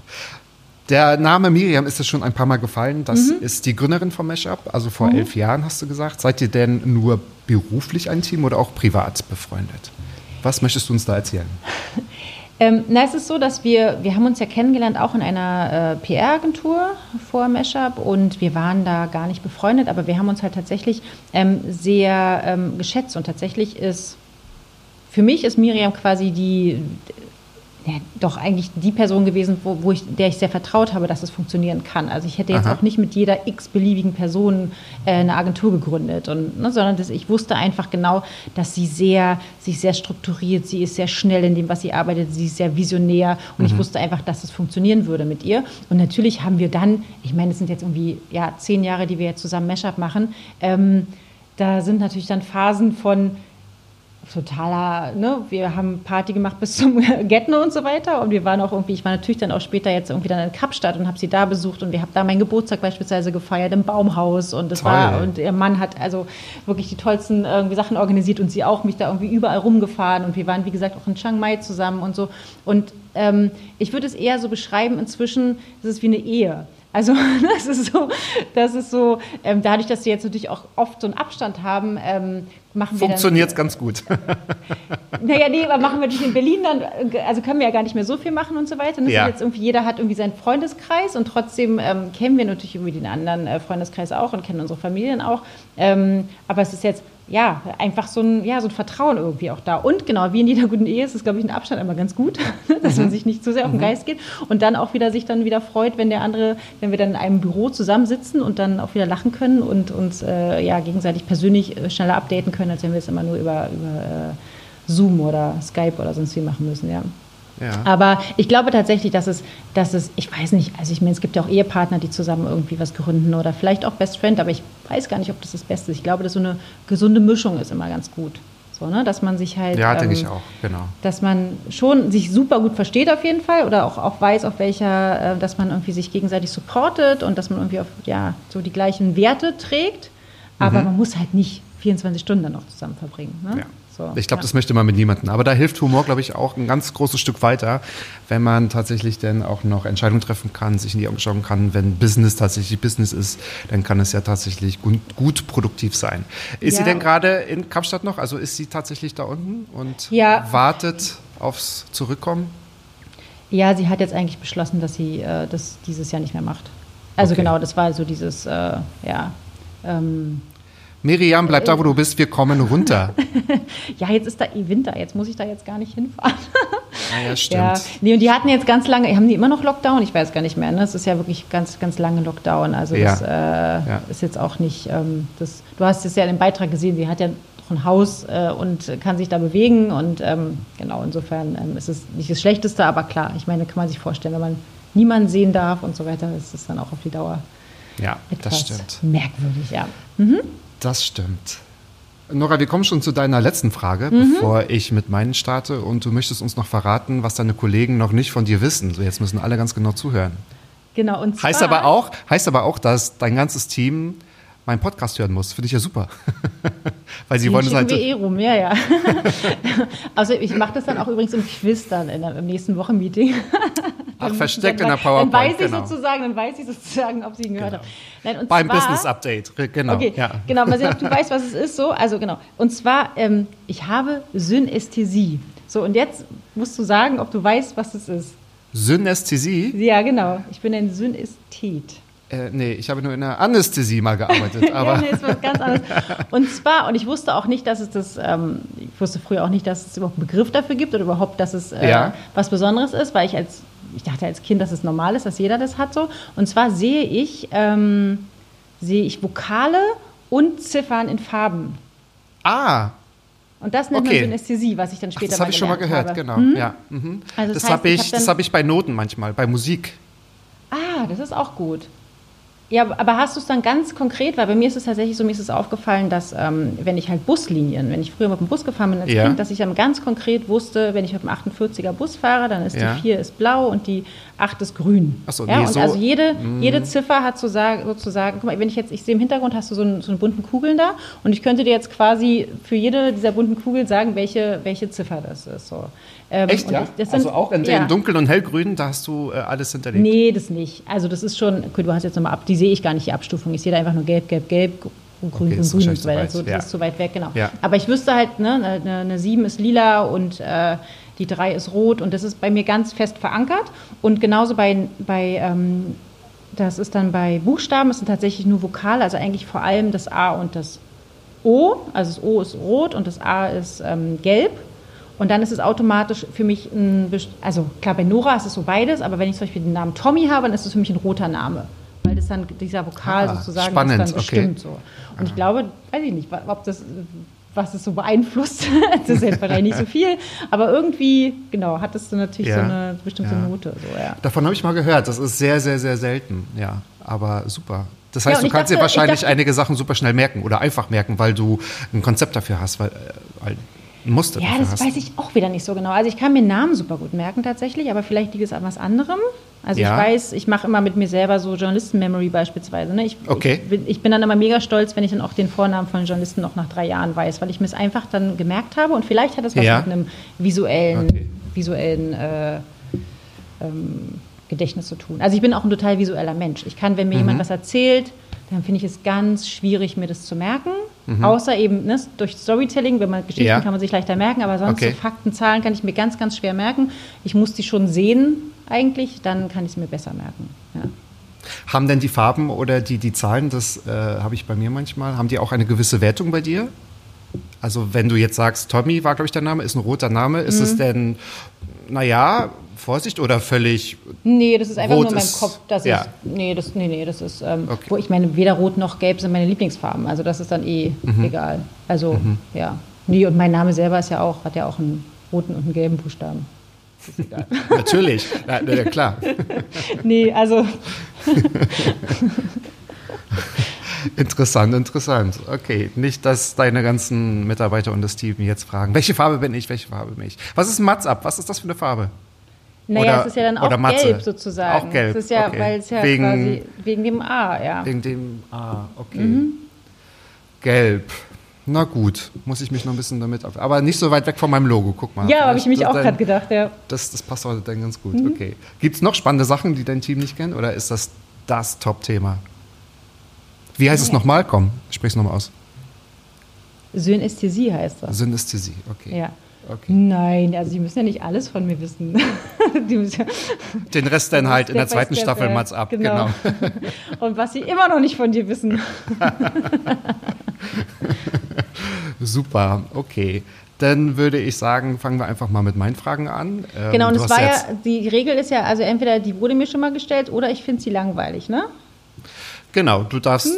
Der Name Miriam ist es schon ein paar Mal gefallen. Das Mhm. ist die Gründerin von Meshup. Also vor elf Jahren hast du gesagt. Seid ihr denn nur beruflich ein Team oder auch privat befreundet? Was möchtest du uns da erzählen? Ähm, na, es ist so, dass wir, wir haben uns ja kennengelernt auch in einer äh, PR-Agentur vor Meshup und wir waren da gar nicht befreundet, aber wir haben uns halt tatsächlich ähm, sehr ähm, geschätzt und tatsächlich ist, für mich ist Miriam quasi die, ja, doch eigentlich die Person gewesen, wo, wo ich, der ich sehr vertraut habe, dass es funktionieren kann. Also ich hätte jetzt Aha. auch nicht mit jeder x-beliebigen Person äh, eine Agentur gegründet, und, ne, sondern dass ich wusste einfach genau, dass sie sehr, sich sehr strukturiert, sie ist sehr schnell in dem, was sie arbeitet, sie ist sehr visionär und ich wusste einfach, dass es funktionieren würde mit ihr. Und natürlich haben wir dann, ich meine, es sind jetzt irgendwie ja, zehn Jahre, die wir jetzt zusammen Mashup machen, ähm, da sind natürlich dann Phasen von totaler, ne, wir haben Party gemacht bis zum Getno und so weiter und wir waren auch irgendwie, ich war natürlich dann auch später jetzt irgendwie dann in Kapstadt und habe sie da besucht und wir haben da meinen Geburtstag beispielsweise gefeiert im Baumhaus und das Toll. war, und ihr Mann hat also wirklich die tollsten irgendwie Sachen organisiert und sie auch, mich da irgendwie überall rumgefahren und wir waren, wie gesagt, auch in Chiang Mai zusammen und so und ähm, ich würde es eher so beschreiben, inzwischen ist es wie eine Ehe. Also das ist so, das ist so, ähm, dadurch, dass wir jetzt natürlich auch oft so einen Abstand haben, ähm, machen wir Funktioniert es ganz gut. naja, nee, aber machen wir natürlich in Berlin dann, äh, also können wir ja gar nicht mehr so viel machen und so weiter. Und das Ja. ist jetzt irgendwie, jeder hat irgendwie seinen Freundeskreis und trotzdem ähm, kennen wir natürlich irgendwie den anderen äh, Freundeskreis auch und kennen unsere Familien auch. Ähm, aber es ist jetzt, ja, einfach so ein, ja, so ein Vertrauen irgendwie auch da. Und genau, wie in jeder guten Ehe ist es, glaube ich, ein Abstand immer ganz gut, dass Mhm. man sich nicht zu sehr auf den Geist geht und dann auch wieder sich dann wieder freut, wenn der andere, wenn wir dann in einem Büro zusammensitzen und dann auch wieder lachen können und uns äh, ja, gegenseitig persönlich äh, schneller updaten können, als wenn wir es immer nur über, über äh, Zoom oder Skype oder sonst wie machen müssen, ja. Ja. Aber ich glaube tatsächlich, dass es, dass es, ich weiß nicht, also ich meine, es gibt ja auch Ehepartner, die zusammen irgendwie was gründen oder vielleicht auch Best Friend, aber ich weiß gar nicht, ob das das Beste ist. Ich glaube, dass so eine gesunde Mischung ist immer ganz gut. So, ne? Dass man sich halt. Ja, denke ähm, ich auch, genau. dass man schon sich super gut versteht auf jeden Fall oder auch, auch weiß, auf welcher, äh, dass man irgendwie sich gegenseitig supportet und dass man irgendwie auf ja, so die gleichen Werte trägt. Aber man muss halt nicht 24 Stunden dann noch zusammen verbringen. Ne? Mhm. Ja. So, ich glaube, ja. das möchte man mit niemandem. Aber da hilft Humor, glaube ich, auch ein ganz großes Stück weiter, wenn man tatsächlich dann auch noch Entscheidungen treffen kann, sich in die Augen schauen kann. Wenn Business tatsächlich Business ist, dann kann es ja tatsächlich gut, gut produktiv sein. Ist sie Ja. denn gerade in Kapstadt noch? Also ist sie tatsächlich da unten und Ja. wartet aufs Zurückkommen? Ja, sie hat jetzt eigentlich beschlossen, dass sie äh, das dieses Jahr nicht mehr macht. Also Okay. genau, das war so dieses, äh, ja. Ähm, Miriam, bleib da, wo du bist. Wir kommen runter. ja, jetzt ist da eh Winter, jetzt muss ich da jetzt gar nicht hinfahren. Ah, ja, stimmt. Ja, nee, und die hatten jetzt ganz lange, haben die immer noch Lockdown? Ich weiß gar nicht mehr. Ne? Es ist ja wirklich ganz, ganz lange Lockdown. Also Ja. das äh, Ja. ist jetzt auch nicht, ähm, das, du hast es ja in dem Beitrag gesehen, sie hat ja noch ein Haus äh, und kann sich da bewegen und ähm, genau, insofern ähm, ist es nicht das Schlechteste, aber klar, ich meine, kann man sich vorstellen, wenn man niemanden sehen darf und so weiter, ist es dann auch auf die Dauer Ja, etwas das stimmt. merkwürdig, ja. Das stimmt. Nora, wir kommen schon zu deiner letzten Frage, Mhm. bevor ich mit meinen starte. Und du möchtest uns noch verraten, was deine Kollegen noch nicht von dir wissen. So, jetzt müssen alle ganz genau zuhören. Genau, und Heißt aber auch, heißt aber auch, dass dein ganzes Team meinen Podcast hören muss. Finde ich ja super. Weil sie Den wollen es halt. wir eh rum, ja, ja. also ich mache das dann auch übrigens im Quiz dann in, im nächsten Wochenmeeting. Ach, Dann- versteckt in dann, der PowerPoint. Dann weiß ich genau. sozusagen, dann weiß ich sozusagen, ob sie ihn gehört haben. Nein, und Beim zwar, Business Update. Genau. Okay, Ja. genau, mal sehen, ob du weißt, was es ist. So, also genau. Und zwar, ähm, ich habe Synästhesie. So, und jetzt musst du sagen, ob du weißt, was es ist. Synästhesie? Ja, genau. Ich bin ein Synästhet. Äh, nee, ich habe nur in der Anästhesie mal gearbeitet. Aber ja, nee, ist was ganz anderes. Und zwar, und ich wusste auch nicht, dass es das, ähm, ich wusste früher auch nicht, dass es überhaupt einen Begriff dafür gibt oder überhaupt, dass es äh, Ja. was Besonderes ist, weil ich als, ich dachte als Kind, dass es normal ist, dass jeder das hat so. Und zwar sehe ich, ähm, sehe ich Vokale und Ziffern in Farben. ah, Und das nennt Okay. man Synästhesie, was ich dann ach, später das habe ich schon mal gehört, habe. genau. Ja. Mhm. Also das das heißt, habe ich ich, hab dann- das habe ich bei Noten manchmal, bei Musik. Ah, das ist auch gut. Ja, aber hast du es dann ganz konkret, weil bei mir ist es tatsächlich so, mir ist es aufgefallen, dass ähm, wenn ich halt Buslinien, wenn ich früher mit dem Bus gefahren bin als Ja. Kind, dass ich dann ganz konkret wusste, wenn ich mit dem 48er Bus fahre, dann ist Ja. die 4 ist blau und die 8 ist grün. Ach so, ja, nee, und so- Mhm. also jede, jede Ziffer hat sozusagen, sozusagen, guck mal, wenn ich jetzt, ich sehe im Hintergrund hast du so einen, so einen bunten Kugeln da und ich könnte dir jetzt quasi für jede dieser bunten Kugeln sagen, welche, welche Ziffer das ist. So. Ähm, Echt, und ja? ich- das also sind- auch in ja. den dunkel- und hellgrün, da hast du äh, alles hinterlegt. Nee, das nicht. Also das ist schon, okay, du hast jetzt nochmal ab, die sehe ich gar nicht, die Abstufung. Ich sehe da einfach nur gelb, gelb, gelb, grün, grün, Okay, grün, grün und weiter. So, das ja. ist zu weit weg, genau. Ja. Aber ich wüsste halt, ne, eine, eine 7 ist lila und äh, die 3 ist rot und das ist bei mir ganz fest verankert. Und genauso bei, bei ähm, das ist dann bei Buchstaben, es sind tatsächlich nur Vokale, also eigentlich vor allem das A und das O. Also das O ist rot und das A ist ähm, gelb. Und dann ist es automatisch für mich ein, also klar, bei Nora ist es so beides, aber wenn ich zum Beispiel den Namen Tommy habe, dann ist es für mich ein roter Name. Weil das dann, dieser Vokal Ah, sozusagen spannend, ist dann okay. bestimmt so. Und ich glaube, weiß ich nicht, ob das, was es so beeinflusst, das ist jetzt wahrscheinlich nicht so viel, aber irgendwie, genau, hat es dann natürlich Ja, so eine bestimmte ja. Note. So, ja. Davon habe ich mal gehört. Das ist sehr, sehr, sehr selten. Ja, aber super. Das heißt, du kannst dir dachte- wahrscheinlich ich dachte- einige Sachen super schnell merken oder einfach merken, weil du ein Konzept dafür hast, weil, äh, weil Muster Ja, das hast. weiß ich auch wieder nicht so genau. Also ich kann mir Namen super gut merken tatsächlich, aber vielleicht liegt es an was anderem. Also Ja. ich weiß, ich mache immer mit mir selber so Journalisten-Memory beispielsweise. Ne? Ich, Okay. ich, bin, ich bin dann immer mega stolz, wenn ich dann auch den Vornamen von Journalisten noch nach drei Jahren weiß, weil ich mir es einfach dann gemerkt habe und vielleicht hat das was Ja. mit einem visuellen, Okay. visuellen äh, ähm, Gedächtnis zu tun. Also ich bin auch ein total visueller Mensch. Ich kann, wenn mir Mhm. jemand was erzählt, dann finde ich es ganz schwierig, mir das zu merken. Außer eben ne, durch Storytelling, wenn man Geschichten Mhm. Ja. kann man sich leichter merken, aber sonst Okay. so Fakten, Zahlen kann ich mir ganz, ganz schwer merken. Ich muss die schon sehen eigentlich, dann kann ich es mir besser merken. Ja. Haben denn die Farben oder die, die Zahlen, das äh, habe ich bei mir manchmal, haben die auch eine gewisse Wertung bei dir? Also wenn du jetzt sagst, Tommy war, glaube ich, der Name, ist ein roter Name, ist Mhm. es denn, naja, Vorsicht oder völlig, Nee, das ist einfach nur in meinem Kopf. Das ja. ist, nee, das, nee, nee, das ist, ähm, Okay. wo ich meine, weder Rot noch Gelb sind meine Lieblingsfarben. Also das ist dann eh Mhm. egal. Also, ja. Nee, und mein Name selber ist ja auch, hat ja auch einen roten und einen gelben Buchstaben. Ist egal. Natürlich, ja, ja, klar. nee, also Interessant, interessant. Okay, nicht, dass deine ganzen Mitarbeiter und das Team jetzt fragen, welche Farbe bin ich, welche Farbe bin ich? Was ist ein Matz ab? Was ist das für eine Farbe? Naja, Oder- es ist ja dann auch gelb sozusagen. Auch gelb, Es ist ja, okay. weil es ja Wegen- quasi wegen dem A, ja. Wegen dem, ah, okay. Mhm. Gelb. Na gut, muss ich mich noch ein bisschen damit auf. Aber nicht so weit weg von meinem Logo, guck mal. Ja, habe ich mich auch gerade gedacht, ja. Das, das passt heute dann ganz gut, Mhm. okay. Gibt es noch spannende Sachen, die dein Team nicht kennt? Oder ist das das Top-Thema? Wie heißt es nochmal? Komm, sprich's nochmal aus. Synästhesie heißt das. Synästhesie, okay. Ja. Okay. Nein, also die müssen ja nicht alles von mir wissen. ja Den Rest dann halt in der zweiten step, Staffel ja. Mats ab, Genau. genau. Und was sie immer noch nicht von dir wissen. Super, okay. Dann würde ich sagen, fangen wir einfach mal mit meinen Fragen an. Ähm, genau, und es war ja, die Regel ist ja, also entweder die wurde mir schon mal gestellt oder ich finde sie langweilig, ne? Genau, du darfst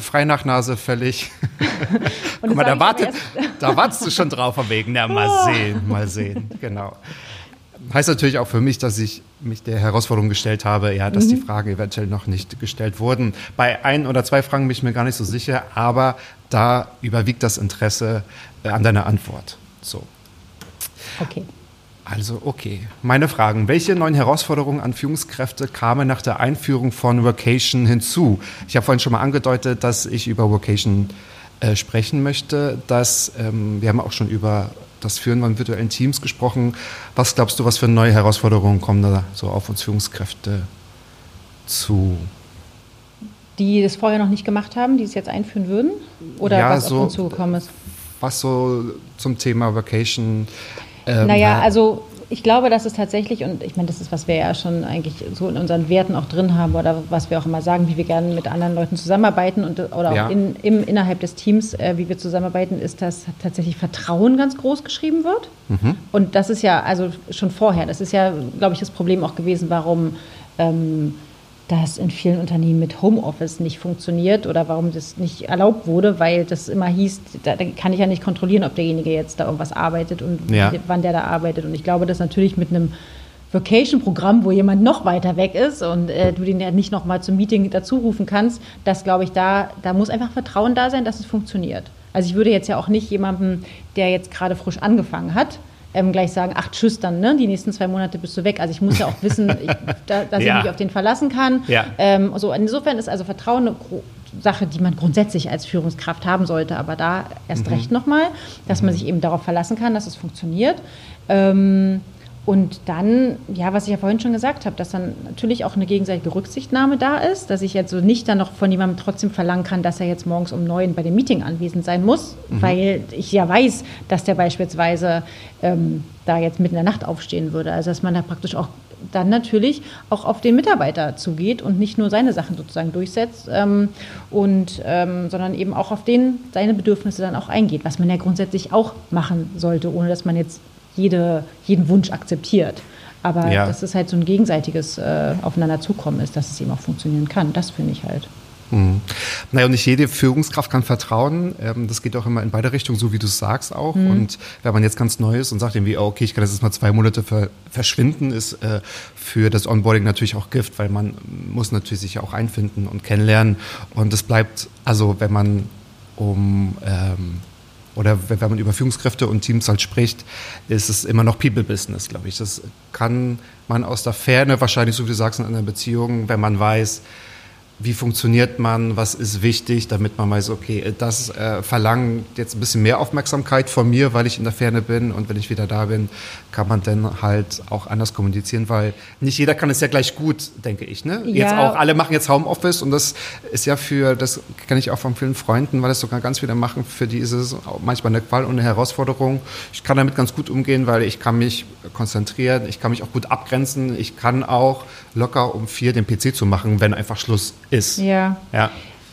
frei nach Nase völlig. Und Guck mal, da, wartet, da wartest du schon drauf von wegen. Na, mal sehen, mal sehen. Genau. Heißt natürlich auch für mich, dass ich mich der Herausforderung gestellt habe, ja, dass die Mhm. Fragen eventuell noch nicht gestellt wurden. Bei ein oder zwei Fragen bin ich mir gar nicht so sicher, aber da überwiegt das Interesse äh, an deiner Antwort. So. Okay. Also, okay. Meine Fragen. Welche neuen Herausforderungen an Führungskräfte kamen nach der Einführung von Workation hinzu? Ich habe vorhin schon mal angedeutet, dass ich über Workation äh, sprechen möchte. Dass, ähm, wir haben auch schon über das Führen von virtuellen Teams gesprochen. Was glaubst du, was für neue Herausforderungen kommen da so auf uns Führungskräfte zu? Die das vorher noch nicht gemacht haben, die es jetzt einführen würden? Oder Ja, was so- auf uns zugekommen ist? Was so zum Thema Workation? Ähm, Naja, ja, also ich glaube, dass es tatsächlich, und ich meine, das ist, was wir ja schon eigentlich so in unseren Werten auch drin haben oder was wir auch immer sagen, wie wir gerne mit anderen Leuten zusammenarbeiten und, oder Ja. auch in, im, innerhalb des Teams, äh, wie wir zusammenarbeiten, ist, dass tatsächlich Vertrauen ganz groß geschrieben wird. Mhm. Und das ist ja, also schon vorher, das ist ja, glaube ich, das Problem auch gewesen, warum ähm, das in vielen Unternehmen mit Homeoffice nicht funktioniert oder warum das nicht erlaubt wurde, weil das immer hieß, da, kann ich ja nicht kontrollieren, ob derjenige jetzt da irgendwas arbeitet und Ja. wann der da arbeitet. Und ich glaube, dass natürlich mit einem Vacation-Programm, wo jemand noch weiter weg ist und äh, du den ja nicht noch mal zum Meeting dazu rufen kannst, das glaube ich, da, da muss einfach Vertrauen da sein, dass es funktioniert. Also ich würde jetzt ja auch nicht jemandem, der jetzt gerade frisch angefangen hat, ähm, gleich sagen, ach tschüss, dann ne, die nächsten zwei Monate bist du weg. Also ich muss ja auch wissen, ich, da, dass Ja. ich mich auf den verlassen kann. Ja. Ähm, so, insofern ist also Vertrauen eine Sache, die man grundsätzlich als Führungskraft haben sollte, aber da erst Mhm. recht nochmal, dass man sich eben darauf verlassen kann, dass es funktioniert. Ähm, und dann, ja, was ich ja vorhin schon gesagt habe, dass dann natürlich auch eine gegenseitige Rücksichtnahme da ist, dass ich jetzt so nicht dann noch von jemandem trotzdem verlangen kann, dass er jetzt morgens um neun bei dem Meeting anwesend sein muss, weil ich ja weiß, dass der beispielsweise ähm, da jetzt mitten in der Nacht aufstehen würde. Also dass man da praktisch auch dann natürlich auch auf den Mitarbeiter zugeht und nicht nur seine Sachen sozusagen durchsetzt, ähm, und, ähm, sondern eben auch auf den seine Bedürfnisse dann auch eingeht, was man ja grundsätzlich auch machen sollte, ohne dass man jetzt jede, jeden Wunsch akzeptiert. Aber Ja. dass es halt so ein gegenseitiges äh, Aufeinanderzukommen ist, dass es eben auch funktionieren kann, das finde ich halt. Mhm. Naja, und nicht jede Führungskraft kann vertrauen. Ähm, das geht auch immer in beide Richtungen, so wie du es sagst auch. Mhm. Und wenn man jetzt ganz neu ist und sagt irgendwie, oh, okay, ich kann das jetzt mal zwei Monate ver verschwinden, ist äh, für das Onboarding natürlich auch Gift, weil man muss natürlich sich auch einfinden und kennenlernen. Und es bleibt, also wenn man um ähm, oder wenn man über Führungskräfte und Teams halt spricht, ist es immer noch People-Business, glaube ich. Das kann man aus der Ferne wahrscheinlich, so wie du sagst, in einer Beziehung, wenn man weiß, wie funktioniert man, was ist wichtig, damit man weiß, okay, das äh, verlangt jetzt ein bisschen mehr Aufmerksamkeit von mir, weil ich in der Ferne bin und wenn ich wieder da bin, kann man dann halt auch anders kommunizieren, weil nicht jeder kann es ja gleich gut, denke ich. Ne? Jetzt Ja. auch, alle machen jetzt Homeoffice und das ist ja für, das kenne ich auch von vielen Freunden, weil das sogar ganz viele machen, für die ist es manchmal eine Qual und eine Herausforderung. Ich kann damit ganz gut umgehen, weil ich kann mich konzentrieren, ich kann mich auch gut abgrenzen, ich kann auch locker um vier den PC zu machen, wenn einfach Schluss ist. Ja. Ja.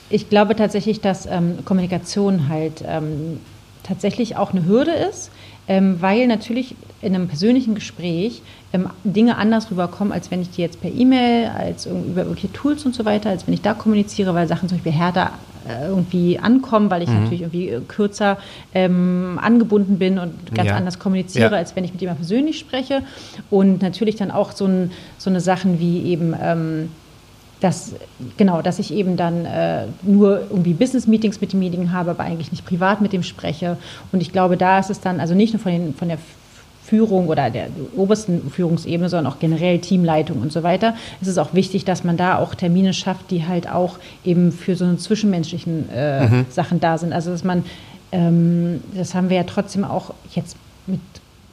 Ich glaube tatsächlich, dass ähm, Kommunikation halt ähm, tatsächlich auch eine Hürde ist. ähm, weil natürlich in einem persönlichen Gespräch ähm, Dinge anders rüberkommen, als wenn ich die jetzt per E-Mail, als über irgendwelche Tools und so weiter, als wenn ich da kommuniziere, weil Sachen zum Beispiel härter äh, irgendwie ankommen, weil ich mhm. natürlich irgendwie äh, kürzer ähm, angebunden bin und ganz ja. anders kommuniziere, ja. als wenn ich mit jemandem persönlich spreche. Und natürlich dann auch so, ein, so eine Sachen wie eben ähm, dass, genau, dass ich eben dann äh, nur irgendwie Business-Meetings mit demjenigen habe, aber eigentlich nicht privat mit dem spreche. Und ich glaube, da ist es dann, also nicht nur von, den, von der Führung oder der obersten Führungsebene, sondern auch generell Teamleitung und so weiter. Es ist auch wichtig, dass man da auch Termine schafft, die halt auch eben für so eine zwischenmenschlichen äh, mhm. Sachen da sind. Also dass man, ähm, das haben wir ja trotzdem auch jetzt mit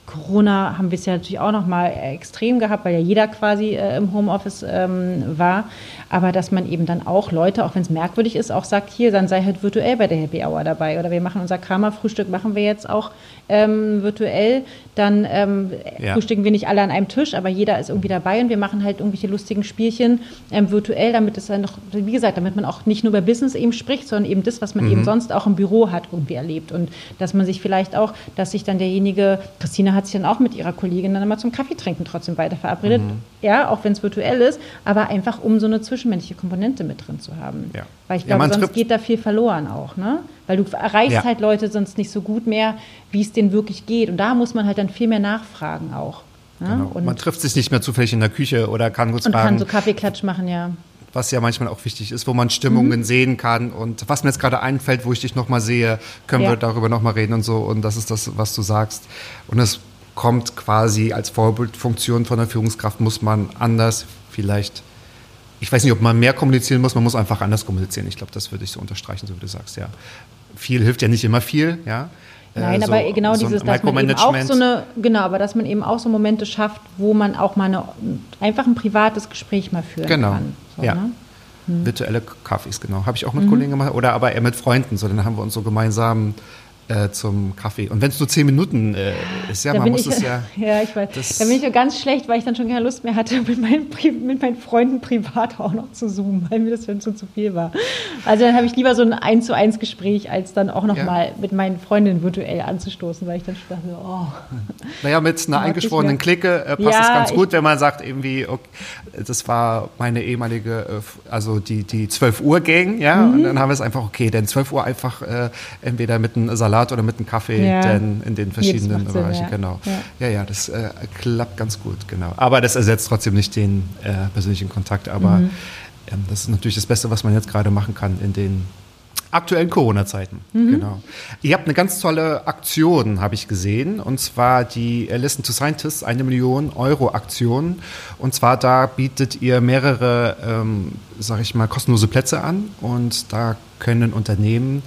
Corona haben wir es ja natürlich auch noch mal extrem gehabt, weil ja jeder quasi äh, im Homeoffice ähm, war. Aber dass man eben dann auch Leute, auch wenn es merkwürdig ist, auch sagt, hier, dann sei halt virtuell bei der Happy Hour dabei. Oder wir machen unser Karma-Frühstück, machen wir jetzt auch ähm, virtuell. Dann ähm, ja. frühstücken wir nicht alle an einem Tisch, aber jeder ist irgendwie dabei und wir machen halt irgendwelche lustigen Spielchen ähm, virtuell, damit es dann noch, wie gesagt, damit man auch nicht nur über Business eben spricht, sondern eben das, was man mhm. eben sonst auch im Büro hat, irgendwie erlebt. Und dass man sich vielleicht auch, dass sich dann derjenige, Christina hat sich dann auch mit ihrer Kollegin dann immer zum Kaffee trinken trotzdem weiter verabredet. Mhm. Ja, auch wenn es virtuell ist, aber einfach um so eine zwischenmenschliche Komponente mit drin zu haben. Ja. Weil ich glaube, ja, sonst geht da viel verloren auch, ne? Weil du erreichst ja. halt Leute sonst nicht so gut mehr, wie es denen wirklich geht. Und da muss man halt dann viel mehr nachfragen auch. Ne? Genau. Und man trifft sich nicht mehr zufällig in der Küche oder kann kurz und fragen. kann so Kaffeeklatsch machen, ja. Was ja manchmal auch wichtig ist, wo man Stimmungen mhm. sehen kann. Und was mir jetzt gerade einfällt, wo ich dich nochmal sehe, können ja. wir darüber nochmal reden und so. Und das ist das, was du sagst. Und es kommt quasi als Vorbildfunktion von der Führungskraft, muss man anders vielleicht ich weiß nicht, ob man mehr kommunizieren muss, man muss einfach anders kommunizieren. Ich glaube, das würde ich so unterstreichen, so wie du sagst, ja. Viel hilft ja nicht immer viel, ja. Äh, Nein, so, aber genau so dieses, dass man eben auch so eine, genau, aber dass man eben auch so Momente schafft, wo man auch mal eine, einfach ein privates Gespräch mal führen genau. kann. So, ja. Ne? Hm. Virtuelle Kaffees, genau. Habe ich auch mit mhm. Kollegen gemacht oder aber eher mit Freunden. So, dann haben wir uns so gemeinsam äh, zum Kaffee. Und wenn es nur zehn Minuten äh, ist, ja, da man muss ich, es ja. Ja, ich weiß. Da bin ich so ganz schlecht, weil ich dann schon keine Lust mehr hatte, mit meinen, mit meinen Freunden privat auch noch zu zoomen, weil mir das schon zu, zu viel war. Also dann habe ich lieber so ein eins zu eins Gespräch, als dann auch noch ja. mal mit meinen Freundinnen virtuell anzustoßen, weil ich dann dachte, oh. Naja, mit einer eingeschworenen Clique äh, passt ja, es ganz gut, wenn man sagt, irgendwie, okay, das war meine ehemalige, äh, also die, die 12 Uhr Gang, ja, mhm. und dann haben wir es einfach, okay, denn 12 Uhr einfach äh, entweder mit einem Salat Salat oder mit einem Kaffee ja. denn in den verschiedenen Bereichen. Sinn, ja. Genau. Ja, ja, ja das äh, klappt ganz gut, genau. Aber das ersetzt trotzdem nicht den äh, persönlichen Kontakt. Aber mhm. ähm, das ist natürlich das Beste, was man jetzt gerade machen kann in den aktuellen Corona-Zeiten. Mhm. Genau. Ihr habt eine ganz tolle Aktion, habe ich gesehen, und zwar die Listen to Scientists, eine Million Euro Aktion. Und zwar da bietet ihr mehrere, ähm, sage ich mal, kostenlose Plätze an und da können Unternehmen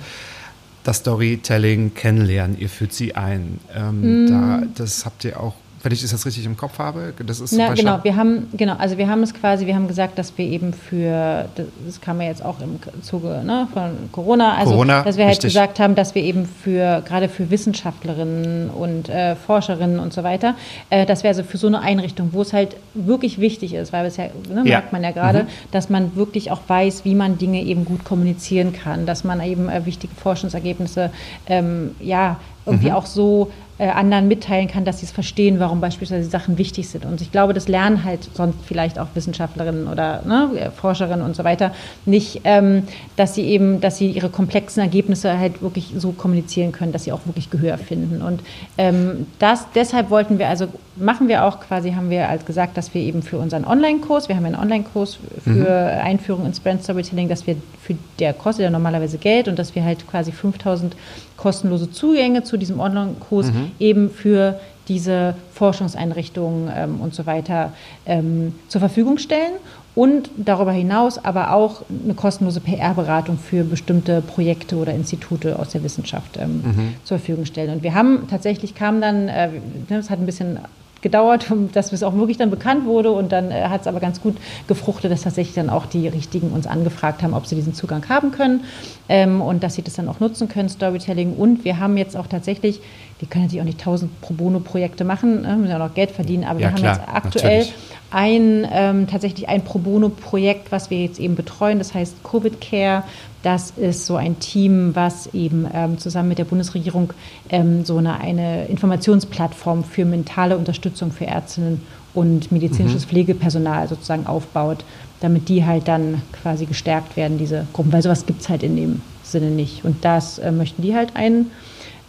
das Storytelling kennenlernen. Ihr führt sie ein. Ähm, mm. da, das habt ihr auch wenn ich das richtig im Kopf habe, das ist Na, genau, wir haben genau, also wir haben es quasi, wir haben gesagt, dass wir eben für das kam ja jetzt auch im Zuge ne, von Corona, also Corona, dass wir halt richtig. gesagt haben, dass wir eben für gerade für Wissenschaftlerinnen und äh, Forscherinnen und so weiter, äh, dass wir also für so eine Einrichtung, wo es halt wirklich wichtig ist, weil ja, ne, ja. merkt man ja gerade, mhm. dass man wirklich auch weiß, wie man Dinge eben gut kommunizieren kann, dass man eben äh, wichtige Forschungsergebnisse ähm, ja irgendwie mhm. auch so anderen mitteilen kann, dass sie es verstehen, warum beispielsweise Sachen wichtig sind. Und ich glaube, das lernen halt sonst vielleicht auch Wissenschaftlerinnen oder ne, Forscherinnen und so weiter nicht, ähm, dass sie eben, dass sie ihre komplexen Ergebnisse halt wirklich so kommunizieren können, dass sie auch wirklich Gehör finden. Und ähm, das, deshalb wollten wir also, machen wir auch quasi, haben wir als gesagt, dass wir eben für unseren Online-Kurs, wir haben einen Online-Kurs für mhm. Einführung ins Brand Storytelling, dass wir für der kostet ja normalerweise Geld und dass wir halt quasi 5000 kostenlose Zugänge zu diesem Online-Kurs mhm. eben für diese Forschungseinrichtungen ähm, und so weiter ähm, zur Verfügung stellen und darüber hinaus aber auch eine kostenlose PR-Beratung für bestimmte Projekte oder Institute aus der Wissenschaft ähm, mhm. zur Verfügung stellen. Und wir haben tatsächlich kam dann, äh, das hat ein bisschen gedauert, dass es auch wirklich dann bekannt wurde und dann äh, hat es aber ganz gut gefruchtet, dass tatsächlich dann auch die Richtigen uns angefragt haben, ob sie diesen Zugang haben können ähm, und dass sie das dann auch nutzen können, Storytelling. Und wir haben jetzt auch tatsächlich wir können natürlich auch nicht tausend Pro Bono-Projekte machen, ne? müssen ja auch noch Geld verdienen, aber Ja, wir haben klar, jetzt aktuell natürlich. ein, ähm, tatsächlich ein Pro Bono-Projekt, was wir jetzt eben betreuen, das heißt Covid Care. Das ist so ein Team, was eben ähm, zusammen mit der Bundesregierung ähm, so eine, eine Informationsplattform für mentale Unterstützung für Ärztinnen und medizinisches Pflegepersonal sozusagen aufbaut, damit die halt dann quasi gestärkt werden, diese Gruppen, weil sowas gibt es halt in dem Sinne nicht. Und das äh, möchten die halt ein,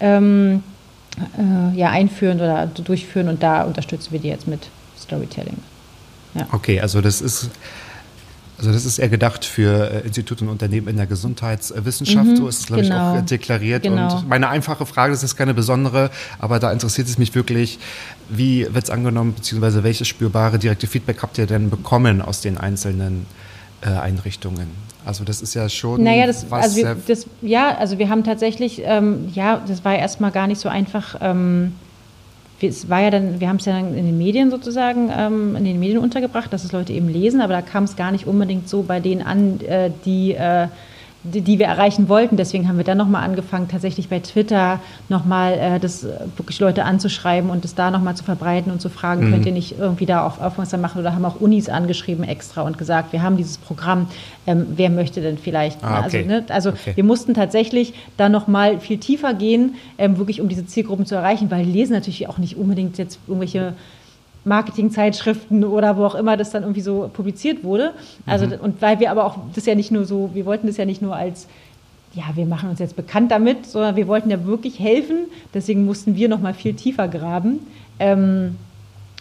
ähm, äh, ja, einführen oder durchführen und da unterstützen wir die jetzt mit Storytelling. Okay, also das ist. Also das ist eher gedacht für äh, Institute und Unternehmen in der Gesundheitswissenschaft, so ist es, glaube ich, genau. auch äh, deklariert. Genau. Und meine einfache Frage, das ist keine besondere, aber da interessiert es mich wirklich, wie wird es angenommen, beziehungsweise welches spürbare direkte Feedback habt ihr denn bekommen aus den einzelnen äh, Einrichtungen? Also das ist ja schon Naja, das, was also wir, sehr- das, ja, also wir haben tatsächlich, ähm, ja, das war erstmal gar nicht so einfach. Ähm, es war ja dann, wir haben es ja dann in den Medien sozusagen, ähm, in den Medien untergebracht, dass es Leute eben lesen, aber da kam es gar nicht unbedingt so bei denen an, äh, die, äh, die, die wir erreichen wollten. Deswegen haben wir dann nochmal angefangen, tatsächlich bei Twitter nochmal äh, das wirklich Leute anzuschreiben und es da nochmal zu verbreiten und zu fragen, Mhm. könnt ihr nicht irgendwie da auf aufmerksam machen oder haben auch Unis angeschrieben extra und gesagt, wir haben dieses Programm, ähm, wer möchte denn vielleicht? Ah, okay. Also, ne, also Okay. wir mussten tatsächlich da nochmal viel tiefer gehen, ähm, wirklich um diese Zielgruppen zu erreichen, weil die lesen natürlich auch nicht unbedingt jetzt irgendwelche Marketingzeitschriften oder wo auch immer das dann irgendwie so publiziert wurde. Also Mhm. und weil wir aber auch das ja nicht nur so, wir wollten das ja nicht nur als ja, wir machen uns jetzt bekannt damit, sondern wir wollten ja wirklich helfen. Deswegen mussten wir noch mal viel tiefer graben, ähm,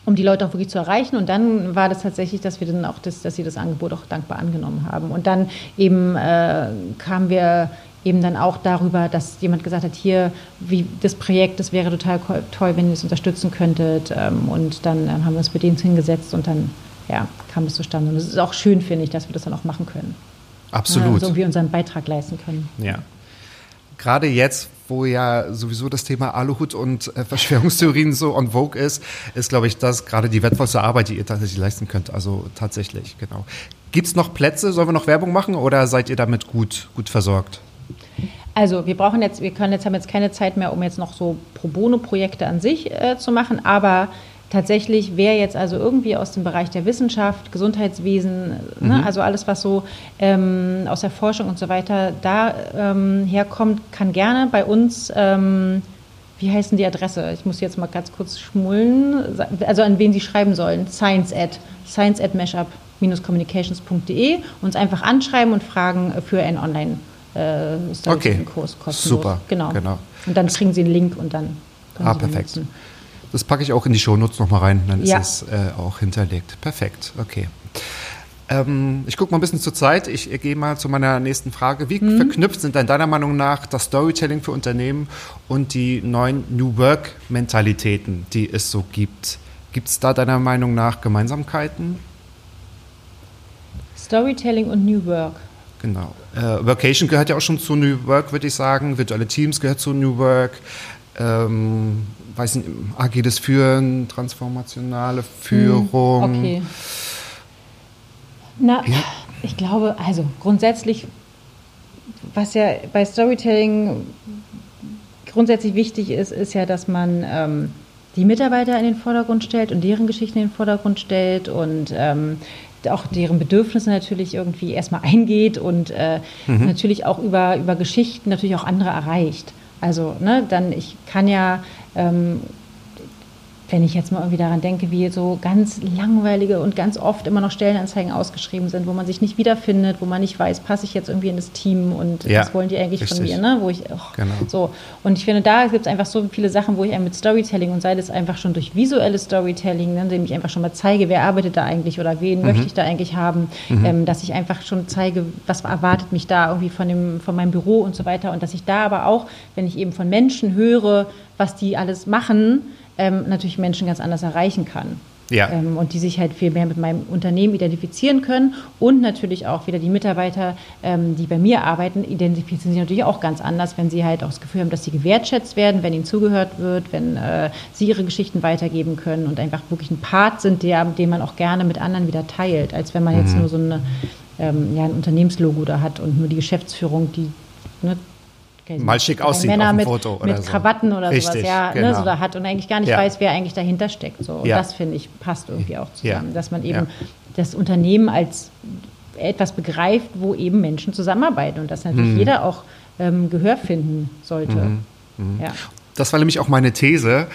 um die Leute auch wirklich zu erreichen. Und dann war das tatsächlich, dass wir dann auch das, dass sie das Angebot auch dankbar angenommen haben. Und dann eben äh, kamen wir eben dann auch darüber, dass jemand gesagt hat, hier, wie das Projekt, das wäre total toll, wenn ihr es unterstützen könntet. Ähm, und dann haben wir uns mit denen hingesetzt und dann ja, kam es zustande. Und es ist auch schön, finde ich, dass wir das dann auch machen können. Ja, absolut. also irgendwie unseren Beitrag leisten können. Ja. Gerade jetzt, wo ja sowieso das Thema Aluhut und äh, Verschwörungstheorien so on vogue ist, ist, glaube ich, das gerade die wertvollste Arbeit, die ihr tatsächlich leisten könnt. Also tatsächlich, genau. Gibt es noch Plätze? Sollen wir noch Werbung machen oder seid ihr damit gut, gut versorgt? Also wir brauchen jetzt, wir können jetzt haben jetzt keine Zeit mehr, um jetzt noch so Pro Bono-Projekte an sich äh, zu machen, aber tatsächlich, wer jetzt also irgendwie aus dem Bereich der Wissenschaft, Gesundheitswesen, ne, also alles, was so ähm, aus der Forschung und so weiter da ähm, herkommt, kann gerne bei uns, ähm, wie heißt denn die Adresse? Ich muss jetzt mal ganz kurz schmullen, also an wen Sie schreiben sollen, science at, science at mashup-communications.de, uns einfach anschreiben und fragen für einen Online- äh, Storytelling-Kurs kostenlos. Super, Genau. genau. Und dann kriegen Sie einen Link und dann können Ah, Sie perfekt. nutzen. Das packe ich auch in die Shownotes nochmal rein, dann Ja. ist es äh, auch hinterlegt. Perfekt, okay. Ähm, ich gucke mal ein bisschen zur Zeit. Ich gehe mal zu meiner nächsten Frage. Wie Mhm. verknüpft sind denn deiner Meinung nach das Storytelling für Unternehmen und die neuen New Work-Mentalitäten, die es so gibt? Gibt es da deiner Meinung nach Gemeinsamkeiten? Storytelling und New Work. Genau. Äh, Workation gehört ja auch schon zu New Work, würde ich sagen. Virtuelle Teams gehört zu New Work. Ähm, weiß nicht, agiles Führen, transformationale Führung. Hm, Okay. Na, Ja. ich glaube, also grundsätzlich, was ja bei Storytelling grundsätzlich wichtig ist, ist ja, dass man ähm, die Mitarbeiter in den Vordergrund stellt und deren Geschichten in den Vordergrund stellt und ähm, auch deren Bedürfnisse natürlich irgendwie erstmal eingeht und äh, natürlich auch über, über Geschichten natürlich auch andere erreicht. Also, ne, dann, ich kann ja ähm, wenn ich jetzt mal irgendwie daran denke, wie so ganz langweilige und ganz oft immer noch Stellenanzeigen ausgeschrieben sind, wo man sich nicht wiederfindet, wo man nicht weiß, passe ich jetzt irgendwie in das Team und Ja, was wollen die eigentlich von richtig. mir, ne? Wo ich, oh, Genau. so. Und ich finde, da gibt es einfach so viele Sachen, wo ich einem mit Storytelling und sei das einfach schon durch visuelles Storytelling, ne, indem ich einfach schon mal zeige, wer arbeitet da eigentlich oder wen möchte ich da eigentlich haben, ähm, dass ich einfach schon zeige, was erwartet mich da irgendwie von, dem, von meinem Büro und so weiter. Und dass ich da aber auch, wenn ich eben von Menschen höre, was die alles machen, ähm, natürlich Menschen ganz anders erreichen kann. Ja. Ähm, und die sich halt viel mehr mit meinem Unternehmen identifizieren können und natürlich auch wieder die Mitarbeiter, ähm, die bei mir arbeiten, identifizieren sich natürlich auch ganz anders, wenn sie halt auch das Gefühl haben, dass sie gewertschätzt werden, wenn ihnen zugehört wird, wenn äh, sie ihre Geschichten weitergeben können und einfach wirklich ein Part sind, der, den man auch gerne mit anderen wieder teilt, als wenn man jetzt nur so eine, ähm, ja, ein Unternehmenslogo da hat und nur die Geschäftsführung, die ne, mal schick aussieht Männer auf dem mit, Foto oder mit so. Krawatten oder sowas, Richtig, ja, genau. ne, so da hat und eigentlich gar nicht Ja. weiß, wer eigentlich dahinter steckt. So. Und Ja. das finde ich passt irgendwie auch zusammen, dass man eben das Unternehmen als etwas begreift, wo eben Menschen zusammenarbeiten und dass natürlich Mhm. jeder auch ähm, Gehör finden sollte. Mhm. Ja. Das war nämlich auch meine These,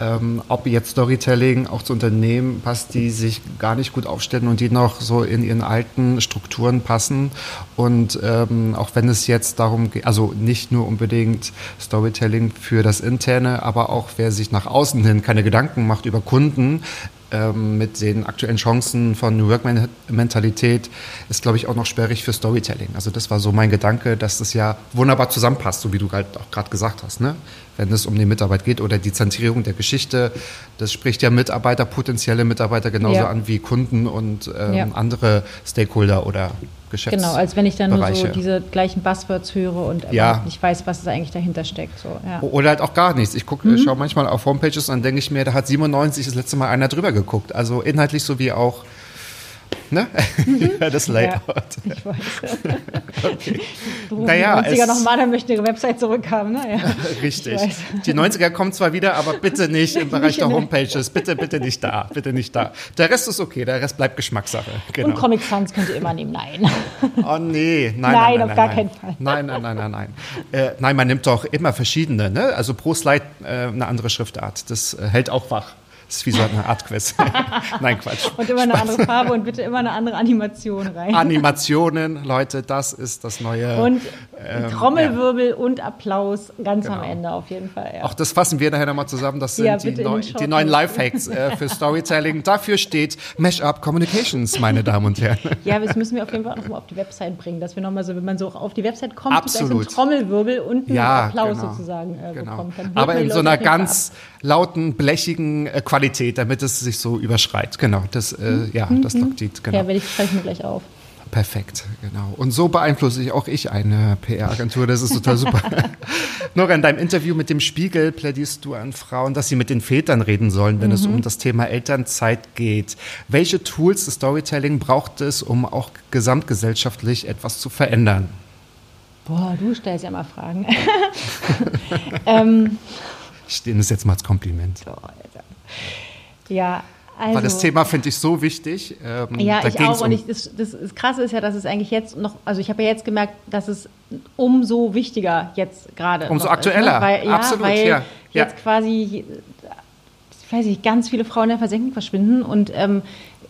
ähm, ob jetzt Storytelling auch zu Unternehmen passt, die sich gar nicht gut aufstellen und die noch so in ihren alten Strukturen passen. Und ähm, auch wenn es jetzt darum geht, also nicht nur unbedingt Storytelling für das Interne, aber auch wer sich nach außen hin keine Gedanken macht über Kunden, ähm, mit den aktuellen Chancen von New Work-Mentalität ist, glaube ich, auch noch sperrig für Storytelling. Also das war so mein Gedanke, dass das ja wunderbar zusammenpasst, so wie du halt auch gerade gesagt hast. Ne? Wenn es um die Mitarbeit geht oder die Zentrierung der Geschichte, das spricht ja Mitarbeiter, potenzielle Mitarbeiter genauso Ja. an wie Kunden und ähm, Ja. andere Stakeholder oder Geschäfts Genau, als wenn ich dann nur so diese gleichen Buzzwords höre und Ja. nicht weiß, was es eigentlich dahinter steckt. So, ja. Oder halt auch gar nichts. Ich gucke, Mhm. schaue manchmal auf Homepages und dann denke ich mir, da hat 97 das letzte Mal einer drüber geguckt. Also inhaltlich sowie auch ne? das Layout. Ja, ich weiß. Du Naja, die 90er es- nochmal, dann möchte ihre Website zurückhaben. Ne? Ja. Richtig. Die 90er kommen zwar wieder, aber bitte nicht im Bereich Nicht der- Homepages. Bitte, bitte nicht da. Bitte nicht da. Der Rest ist okay. Der Rest bleibt Geschmackssache. Genau. Und Comic Sans könnt ihr immer nehmen. Nein. Oh nee, nein, nein, Nein, nein, auf gar nein. keinen Fall. Nein, nein, nein, nein, nein. Äh, nein, man nimmt doch immer verschiedene, ne? Also pro Slide äh, eine andere Schriftart. Das äh, hält auch wach. Das ist wie so eine Art Quiz. nein, Quatsch. Und immer eine andere Farbe und bitte immer eine andere Animation rein. Animationen, Leute, das ist das neue. und ähm, Trommelwirbel und Applaus ganz am Genau. Ende auf jeden Fall. Ja. Auch das fassen wir nachher nochmal zusammen. Das sind Ja, die, neu, die neuen Lifehacks äh, für Storytelling. Dafür steht Mashup Communications, meine Damen und Herren. Ja, das müssen wir auf jeden Fall auch nochmal auf die Website bringen, dass wir nochmal so, wenn man so auf die Website kommt, Absolut. Trommelwirbel und einen Ja, Applaus genau. sozusagen äh, Genau. bekommt. Aber in so einer ganz lauten, blechigen äh, Qualität, damit es sich so überschreit. Genau, das, äh, ja, das lockt die, ab. genau. Ja, werde ich schreibe mir gleich auf. Perfekt, genau. Und so beeinflusse ich auch ich eine PR-Agentur. Das ist total super. Nora, in deinem Interview mit dem Spiegel plädierst du an Frauen, dass sie mit den Vätern reden sollen, wenn es Mhm. um das Thema Elternzeit geht. Welche Tools des Storytelling braucht es, um auch gesamtgesellschaftlich etwas zu verändern? Boah, du stellst ja mal Fragen. ähm, Ich nehme das jetzt mal als Kompliment. boah, Alter. Ja, also. Weil das Thema finde ich so wichtig. Ähm, Ja, ich auch. Um, Und ich, das, das, das Krasse ist ja, dass es eigentlich jetzt noch, also ich habe ja jetzt gemerkt, dass es umso wichtiger jetzt gerade Umso aktueller. Ist, ne? weil, ja, Absolut, weil ja. Ja. jetzt quasi, ich weiß nicht, ganz viele Frauen in der Versenkung verschwinden und ähm,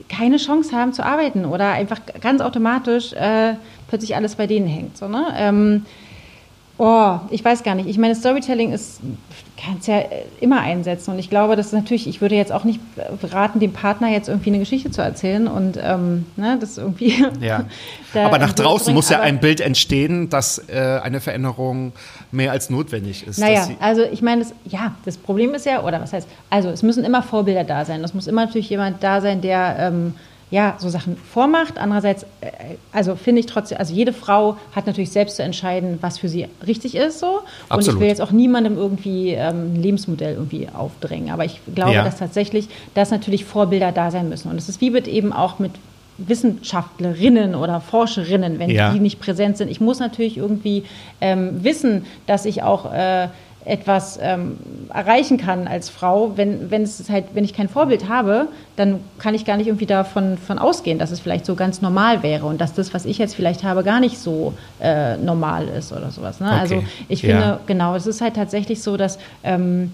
keine Chance haben zu arbeiten oder einfach ganz automatisch äh, plötzlich alles bei denen hängt. So, ne? ähm, Oh, ich weiß gar nicht. Ich meine, Storytelling ist, kannst ja immer einsetzen. Und ich glaube, das ist natürlich, ich würde jetzt auch nicht raten, dem Partner jetzt irgendwie eine Geschichte zu erzählen und ähm, ne, das irgendwie. Ja. da Aber nach draußen bringen. muss ja ein Bild entstehen, dass äh, eine Veränderung mehr als notwendig ist. Naja, also ich meine, das, ja, das Problem ist ja, oder was heißt, also es müssen immer Vorbilder da sein. Es muss immer natürlich jemand da sein, der ähm, ja so Sachen vormacht. Andererseits, äh, also finde ich trotzdem, also jede Frau hat natürlich selbst zu entscheiden, was für sie richtig ist. So. Und ich Absolut. will jetzt auch niemandem irgendwie ähm, ein Lebensmodell irgendwie aufdrängen. Aber ich glaube, Ja. dass tatsächlich, dass natürlich Vorbilder da sein müssen. Und es ist wie mit eben auch mit Wissenschaftlerinnen oder Forscherinnen, wenn Ja. die nicht präsent sind. Ich muss natürlich irgendwie ähm, wissen, dass ich auch äh, etwas ähm, erreichen kann als Frau. Wenn, wenn, es halt, wenn ich kein Vorbild habe, dann kann ich gar nicht irgendwie davon von ausgehen, dass es vielleicht so ganz normal wäre und dass das, was ich jetzt vielleicht habe, gar nicht so äh, normal ist oder sowas. Ne? Okay. Also ich Ja. finde, genau, es ist halt tatsächlich so, dass ähm,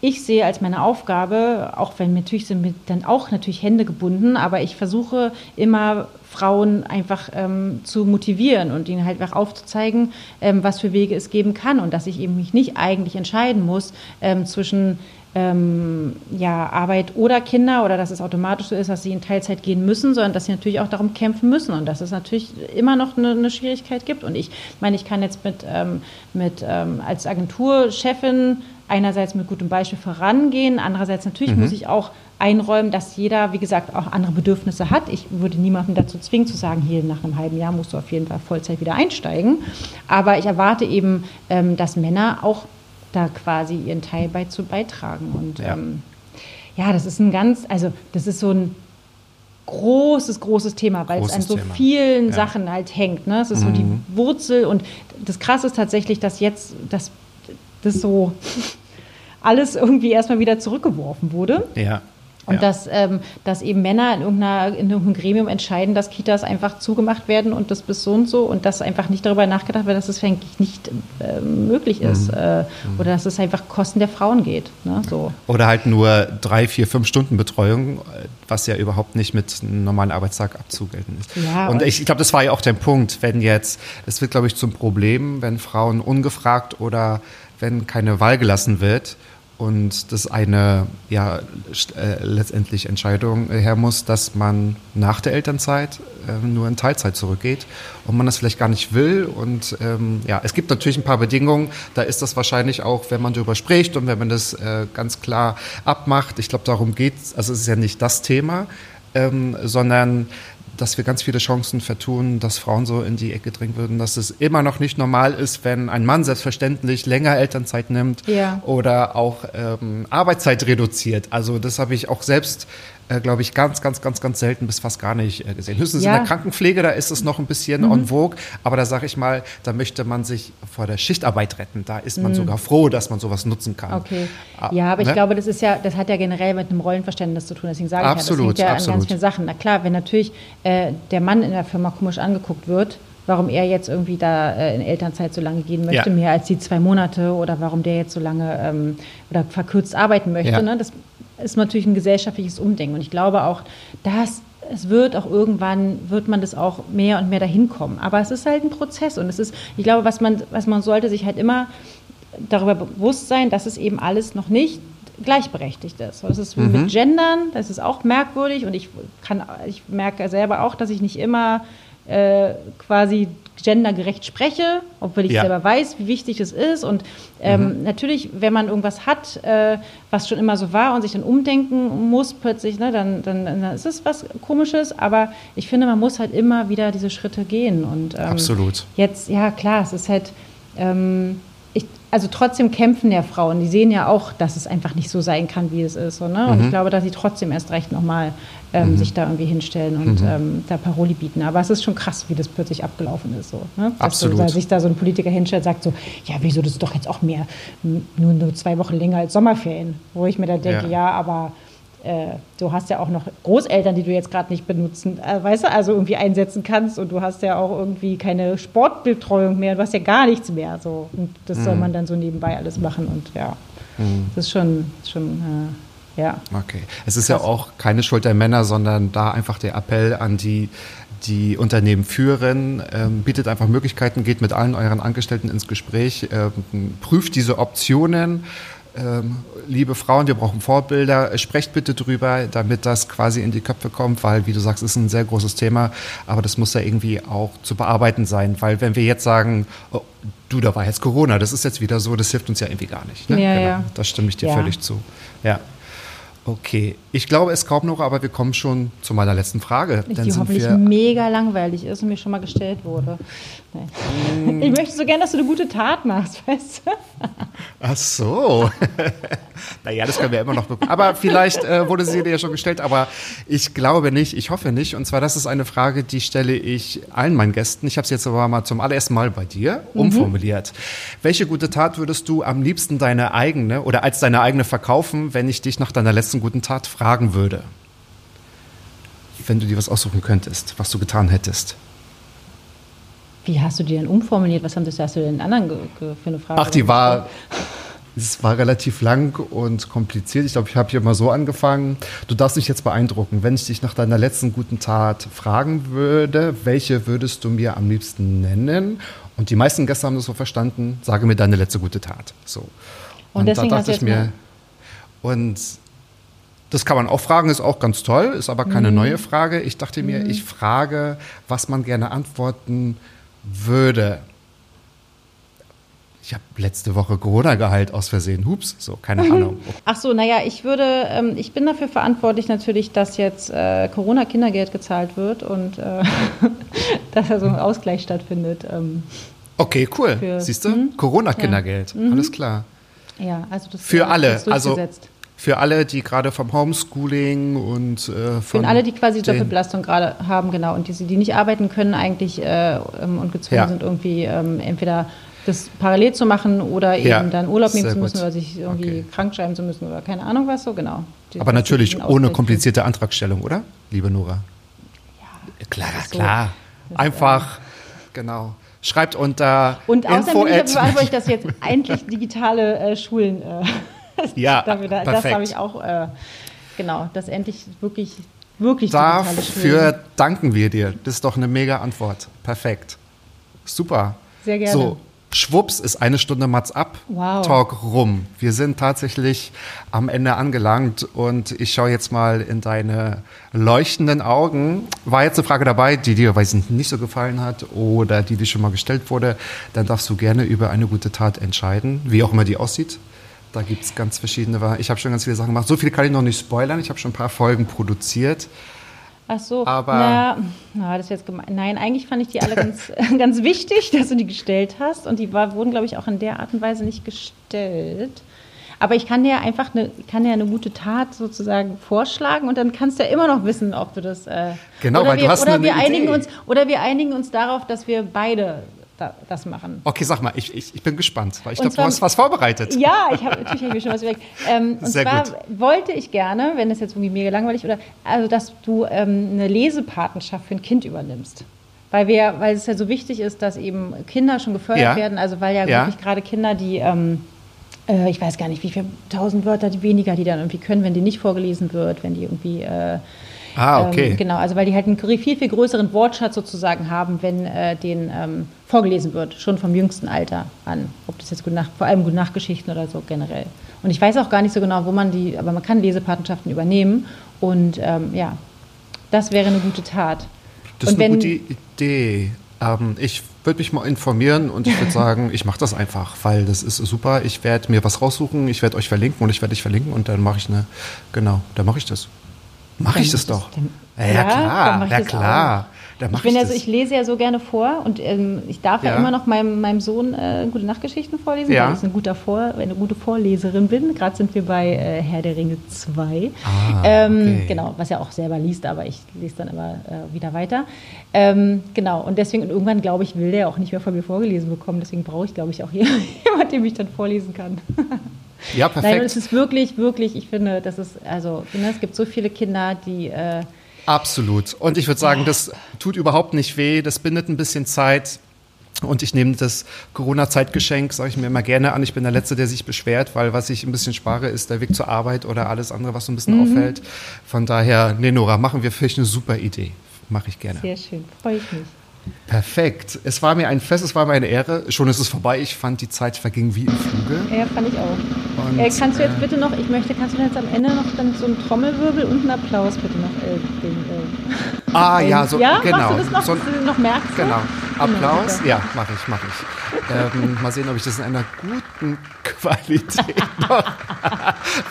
ich sehe als meine Aufgabe, auch wenn natürlich sind mir dann auch natürlich Hände gebunden, aber ich versuche immer Frauen einfach ähm, zu motivieren und ihnen halt einfach aufzuzeigen, ähm, was für Wege es geben kann und dass ich eben mich nicht eigentlich entscheiden muss ähm, zwischen ähm, ja, Arbeit oder Kinder oder dass es automatisch so ist, dass sie in Teilzeit gehen müssen, sondern dass sie natürlich auch darum kämpfen müssen und dass es natürlich immer noch eine, eine Schwierigkeit gibt. Und ich meine, ich kann jetzt mit, ähm, mit ähm, als Agenturchefin einerseits mit gutem Beispiel vorangehen, andererseits natürlich muss ich auch einräumen, dass jeder, wie gesagt, auch andere Bedürfnisse hat. Ich würde niemanden dazu zwingen zu sagen, hier nach einem halben Jahr musst du auf jeden Fall Vollzeit wieder einsteigen. Aber ich erwarte eben, ähm, dass Männer auch da quasi ihren Teil beizu beitragen. Und Ja. ähm, ja, das ist ein ganz, also das ist so ein großes, großes Thema, weil es an so Thema. vielen Ja. Sachen halt hängt. Ne? Es ist so die Wurzel und das Krasse ist tatsächlich, dass jetzt das, das so alles irgendwie erstmal wieder zurückgeworfen wurde. Ja. Und ja. dass, ähm, dass eben Männer in, irgendeiner, in irgendeinem Gremium entscheiden, dass Kitas einfach zugemacht werden und das bis so und so und dass einfach nicht darüber nachgedacht wird, dass es eigentlich nicht äh, möglich ist äh, oder dass es einfach Kosten der Frauen geht. Ne? So. Oder halt nur drei, vier, fünf Stunden Betreuung, äh, was ja überhaupt nicht mit einem normalen Arbeitstag abzugelten ist. Ja, und und- ich, ich glaube, das war ja auch der Punkt, wenn jetzt, es wird, glaube ich, zum Problem, wenn Frauen ungefragt oder wenn keine Wahl gelassen wird und das eine ja äh, letztendlich Entscheidung her muss, dass man nach der Elternzeit äh, nur in Teilzeit zurückgeht und man das vielleicht gar nicht will. Und ähm, ja, es gibt natürlich ein paar Bedingungen. Da ist das wahrscheinlich auch, wenn man darüber spricht und wenn man das äh, ganz klar abmacht. Ich glaube, darum geht. Also es ist ja nicht das Thema, ähm, sondern dass wir ganz viele Chancen vertun, dass Frauen so in die Ecke drängen würden, dass es immer noch nicht normal ist, wenn ein Mann selbstverständlich länger Elternzeit nimmt Ja. oder auch ähm, Arbeitszeit reduziert. Also das habe ich auch selbst, äh, glaube ich, ganz, ganz, ganz, ganz selten bis fast gar nicht äh, gesehen. Höchstens Ja. in der Krankenpflege, da ist es noch ein bisschen Mhm. en vogue, aber da sage ich mal, da möchte man sich vor der Schichtarbeit retten. Da ist Mhm. man sogar froh, dass man sowas nutzen kann. Okay. Ah, Ja, aber ich ne? glaube, das ist ja, das hat ja generell mit einem Rollenverständnis zu tun. Deswegen sage ich Absolut, ja, das hängt ja an absolut. ganz vielen Sachen. Na klar, wenn natürlich äh, der Mann in der Firma komisch angeguckt wird, warum er jetzt irgendwie da äh, in Elternzeit so lange gehen möchte, Ja. mehr als die zwei Monate oder warum der jetzt so lange ähm, oder verkürzt arbeiten möchte, Ja. ne? das ist natürlich ein gesellschaftliches Umdenken. Und ich glaube auch, dass es wird auch irgendwann, wird man das auch mehr und mehr dahin kommen. Aber es ist halt ein Prozess und es ist, ich glaube, was man, was man sollte sich halt immer darüber bewusst sein, dass es eben alles noch nicht gleichberechtigt ist. Das ist Mhm. mit Gendern, das ist auch merkwürdig und ich kann, ich merke selber auch, dass ich nicht immer äh, quasi gendergerecht spreche, obwohl ich Ja. selber weiß, wie wichtig es ist. Und ähm, natürlich, wenn man irgendwas hat, äh, was schon immer so war und sich dann umdenken muss plötzlich, ne, dann, dann, dann ist es was Komisches. Aber ich finde, man muss halt immer wieder diese Schritte gehen. Und ähm, Absolut. Jetzt, ja klar, es ist halt, ähm, ich, also trotzdem kämpfen ja Frauen, die sehen ja auch, dass es einfach nicht so sein kann, wie es ist. So, ne? Mhm. Und ich glaube, dass sie trotzdem erst recht nochmal ähm, sich da irgendwie hinstellen und Mhm. ähm, da Paroli bieten. Aber es ist schon krass, wie das plötzlich abgelaufen ist. So, ne? Dass Absolut. So, dass sich da so ein Politiker hinstellt und sagt so, ja, wieso, das ist doch jetzt auch mehr, nur, nur zwei Wochen länger als Sommerferien. Wo ich mir da denke, Ja. ja, aber äh, du hast ja auch noch Großeltern, die du jetzt gerade nicht benutzen, äh, weißt du, also irgendwie einsetzen kannst und du hast ja auch irgendwie keine Sportbetreuung mehr, du hast ja gar nichts mehr. So. Und das soll Mhm. man dann so nebenbei alles machen und ja, das ist schon, schon äh, ja. Okay. Es ist ja auch keine Schuld der Männer, sondern da einfach der Appell an die, die Unternehmen führen, ähm, bietet einfach Möglichkeiten, geht mit allen euren Angestellten ins Gespräch, ähm, prüft diese Optionen. Ähm, liebe Frauen, wir brauchen Vorbilder, sprecht bitte drüber, damit das quasi in die Köpfe kommt, weil, wie du sagst, ist ein sehr großes Thema, aber das muss ja irgendwie auch zu bearbeiten sein, weil wenn wir jetzt sagen, oh, du, da war jetzt Corona, das ist jetzt wieder so, das hilft uns ja irgendwie gar nicht. Ne? Ja, ja. Da stimme ich dir Ja. völlig zu. Ja. Okay, ich glaube es kaum noch, aber wir kommen schon zu meiner letzten Frage. Die Dann hoffentlich mega langweilig ist und mir schon mal gestellt wurde. Nee. Ich möchte so gern, dass du eine gute Tat machst, weißt du? ach so. naja, das können wir immer noch bekommen. Aber vielleicht äh, wurde sie dir ja schon gestellt, aber ich glaube nicht, ich hoffe nicht. Und zwar, das ist eine Frage, die stelle ich allen meinen Gästen. Ich habe es jetzt aber mal zum allerersten Mal bei dir umformuliert. Welche gute Tat würdest du am liebsten deine eigene oder als deine eigene verkaufen, wenn ich dich nach deiner letzten guten Tat fragen würde? Wenn du dir was aussuchen könntest, was du getan hättest. Wie hast du die denn umformuliert? Was haben das, hast du den anderen für eine Frage? Ach, die war, es war relativ lang und kompliziert. Ich glaube, ich habe hier mal so angefangen. Du darfst mich jetzt beeindrucken. Wenn ich dich nach deiner letzten guten Tat fragen würde, welche würdest du mir am liebsten nennen? Und die meisten Gäste haben das so verstanden, sage mir deine letzte gute Tat. So. Und deswegen hast du jetzt mal- und das kann man auch fragen, ist auch ganz toll, ist aber Mhm. keine neue Frage. Ich dachte mir, ich frage, was man gerne antworten würde. Ich habe letzte Woche Corona geheilt aus Versehen. Hups, so, keine Ahnung. Ach so, naja, ich würde, ähm, ich bin dafür verantwortlich natürlich, dass jetzt äh, Corona-Kindergeld gezahlt wird und äh, dass da so ein Ausgleich stattfindet. Ähm, Okay, cool. Siehst du? Mhm. Corona-Kindergeld. Alles klar. ja, also das Für äh, alle, also-. Für alle, die gerade vom Homeschooling und äh, von Für alle, die quasi Doppelbelastung gerade haben, genau, und die, die nicht arbeiten können eigentlich äh, ähm, und gezwungen Ja. sind, irgendwie ähm, entweder das parallel zu machen oder eben Ja, dann Urlaub nehmen zu müssen gut. oder sich irgendwie Okay. krank schreiben zu müssen oder keine Ahnung was so, genau. Die- Aber das natürlich ohne komplizierte Antragstellung, oder? Liebe Nora. Ja, klar, so. klar. Einfach, genau. Schreibt unter Und außerdem bin ich dass jetzt endlich digitale äh, Schulen, äh, Ja, dafür, da, das perfekt. habe ich auch, äh, genau, dass endlich wirklich, wirklich. Dafür danken wir dir. Das ist doch eine mega Antwort. Perfekt. Super. Sehr gerne. So, schwupps ist eine Stunde Mats ab. Wow. Talk rum. Wir sind tatsächlich am Ende angelangt und ich schaue jetzt mal in deine leuchtenden Augen. War jetzt eine Frage dabei, die dir, weiß ich nicht, so gefallen hat oder die dir schon mal gestellt wurde, dann darfst du gerne über eine gute Tat entscheiden, wie auch immer die aussieht. Da gibt es ganz verschiedene. Ich habe schon ganz viele Sachen gemacht. So viel kann ich noch nicht spoilern. Ich habe schon ein paar Folgen produziert. Ach so, Aber- na, na, das jetzt gemein. Nein, eigentlich fand ich die alle ganz, ganz wichtig, dass du die gestellt hast. Und die war, wurden, glaube ich, auch in der Art und Weise nicht gestellt. Aber ich kann dir ja einfach eine, kann dir eine gute Tat sozusagen vorschlagen und dann kannst du ja immer noch wissen, ob du das. Äh, Genau, oder weil du wir, hast oder eine wir einigen Idee. uns Oder wir einigen uns darauf, dass wir beide da, das machen. Okay, sag mal, ich, ich, ich bin gespannt, weil ich glaube, du hast was vorbereitet. Ja, ich habe natürlich hab ich schon was überlegt. Ähm, und Sehr zwar gut. wollte ich gerne, wenn das jetzt irgendwie mega langweilig oder also dass du ähm, eine Lesepatenschaft für ein Kind übernimmst. Weil wir, weil es ja so wichtig ist, dass eben Kinder schon gefördert Ja. werden. Also weil ja, Ja. wirklich gerade Kinder, die ähm, äh, ich weiß gar nicht, wie viele tausend Wörter die weniger, die dann irgendwie können, wenn die nicht vorgelesen wird, wenn die irgendwie äh, Ah, okay. ähm, genau, also weil die halt einen viel, viel größeren Wortschatz sozusagen haben, wenn äh, den ähm, vorgelesen wird, schon vom jüngsten Alter an. Ob das jetzt gut nach, vor allem gut Nachgeschichten oder so generell. Und ich weiß auch gar nicht so genau, wo man die, aber man kann Lesepatenschaften übernehmen. Und ähm, ja, das wäre eine gute Tat. Das ist und eine wenn- gute Idee. Ähm, ich würde mich mal informieren und ich würde sagen, ich mache das einfach, weil das ist super. Ich werde mir was raussuchen, ich werde euch verlinken und ich werde dich verlinken und dann mache ich eine, genau, dann mache ich das. Mache ich das doch. dann- Ja, ja, klar, ja klar. Dann Ich, mache bin ich, ja das. so, ich lese ja so gerne vor und ähm, ich darf ja. Ja. immer noch meinem, meinem Sohn äh, gute Nachtgeschichten vorlesen, Ja. weil ich ein guter vor, eine gute Vorleserin bin. Gerade sind wir bei äh, Herr der Ringe 2. Ah, ähm, okay. Genau, was er auch selber liest, aber ich lese dann immer äh, wieder weiter. Ähm, genau, und deswegen, und irgendwann glaube ich, will der auch nicht mehr von mir vorgelesen bekommen. Deswegen brauche ich, glaube ich, auch jemanden, dem ich dann vorlesen kann. ja, Nein, perfekt. es ist wirklich, wirklich, ich finde, das ist, also, ne, es gibt so viele Kinder, die. Äh, Absolut. Und ich würde sagen, das tut überhaupt nicht weh, das bindet ein bisschen Zeit. Und ich nehme das Corona-Zeitgeschenk, sage ich mir immer gerne an. Ich bin der Letzte, der sich beschwert, weil was ich ein bisschen spare, ist der Weg zur Arbeit oder alles andere, was so ein bisschen Mhm. auffällt. Von daher, nee, Nora, machen wir vielleicht eine super Idee. Mache ich gerne. sehr schön, freue ich mich. Perfekt. Es war mir ein Fest, es war mir eine Ehre. Schon ist es vorbei. Ich fand, die Zeit verging wie im Fluge. Ja, fand ich auch. Und, äh, kannst du jetzt äh, bitte noch, ich möchte, kannst du jetzt am Ende noch dann so einen Trommelwirbel und einen Applaus bitte noch äh, den, äh, Ah, ja, so, ja, genau. machst du das noch, So, du noch merkst? ne? Genau. Applaus? Ja, mache ich, mache ich. Ähm, mal sehen, ob ich das in einer guten Qualität noch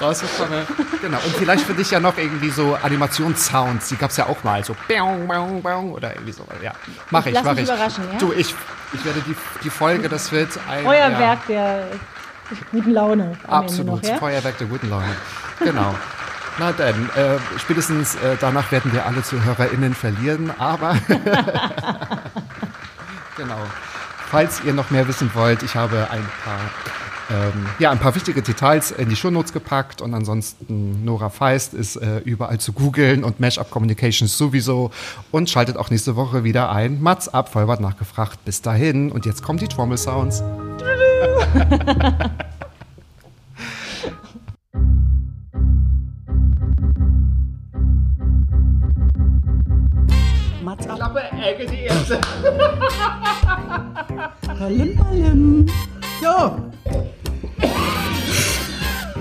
rausbekomme. Genau. Und vielleicht für dich ja noch irgendwie so Animationssounds. Die gab es ja auch mal. So oder irgendwie so. Ja, mache ich, Lass ich. überraschen, ja? Du, ich, ich werde die, die Folge, das wird ein Feuerwerk der guten Laune Absolut, noch, ja? Feuerwerk der guten Laune. Genau. Na dann, äh, spätestens äh, danach werden wir alle ZuhörerInnen verlieren, aber genau. Falls ihr noch mehr wissen wollt, ich habe ein paar, ähm, ja, ein paar wichtige Details in die Shownotes gepackt und ansonsten Nora Feist ist äh, überall zu googeln und Mashup Communications sowieso und schaltet auch nächste Woche wieder ein. Mats ab, Vollbart nachgefragt. Bis dahin und jetzt kommen die Trommel Sounds. Mats ab. Klappe, Ecke, die erste. Palim, palim. Ja.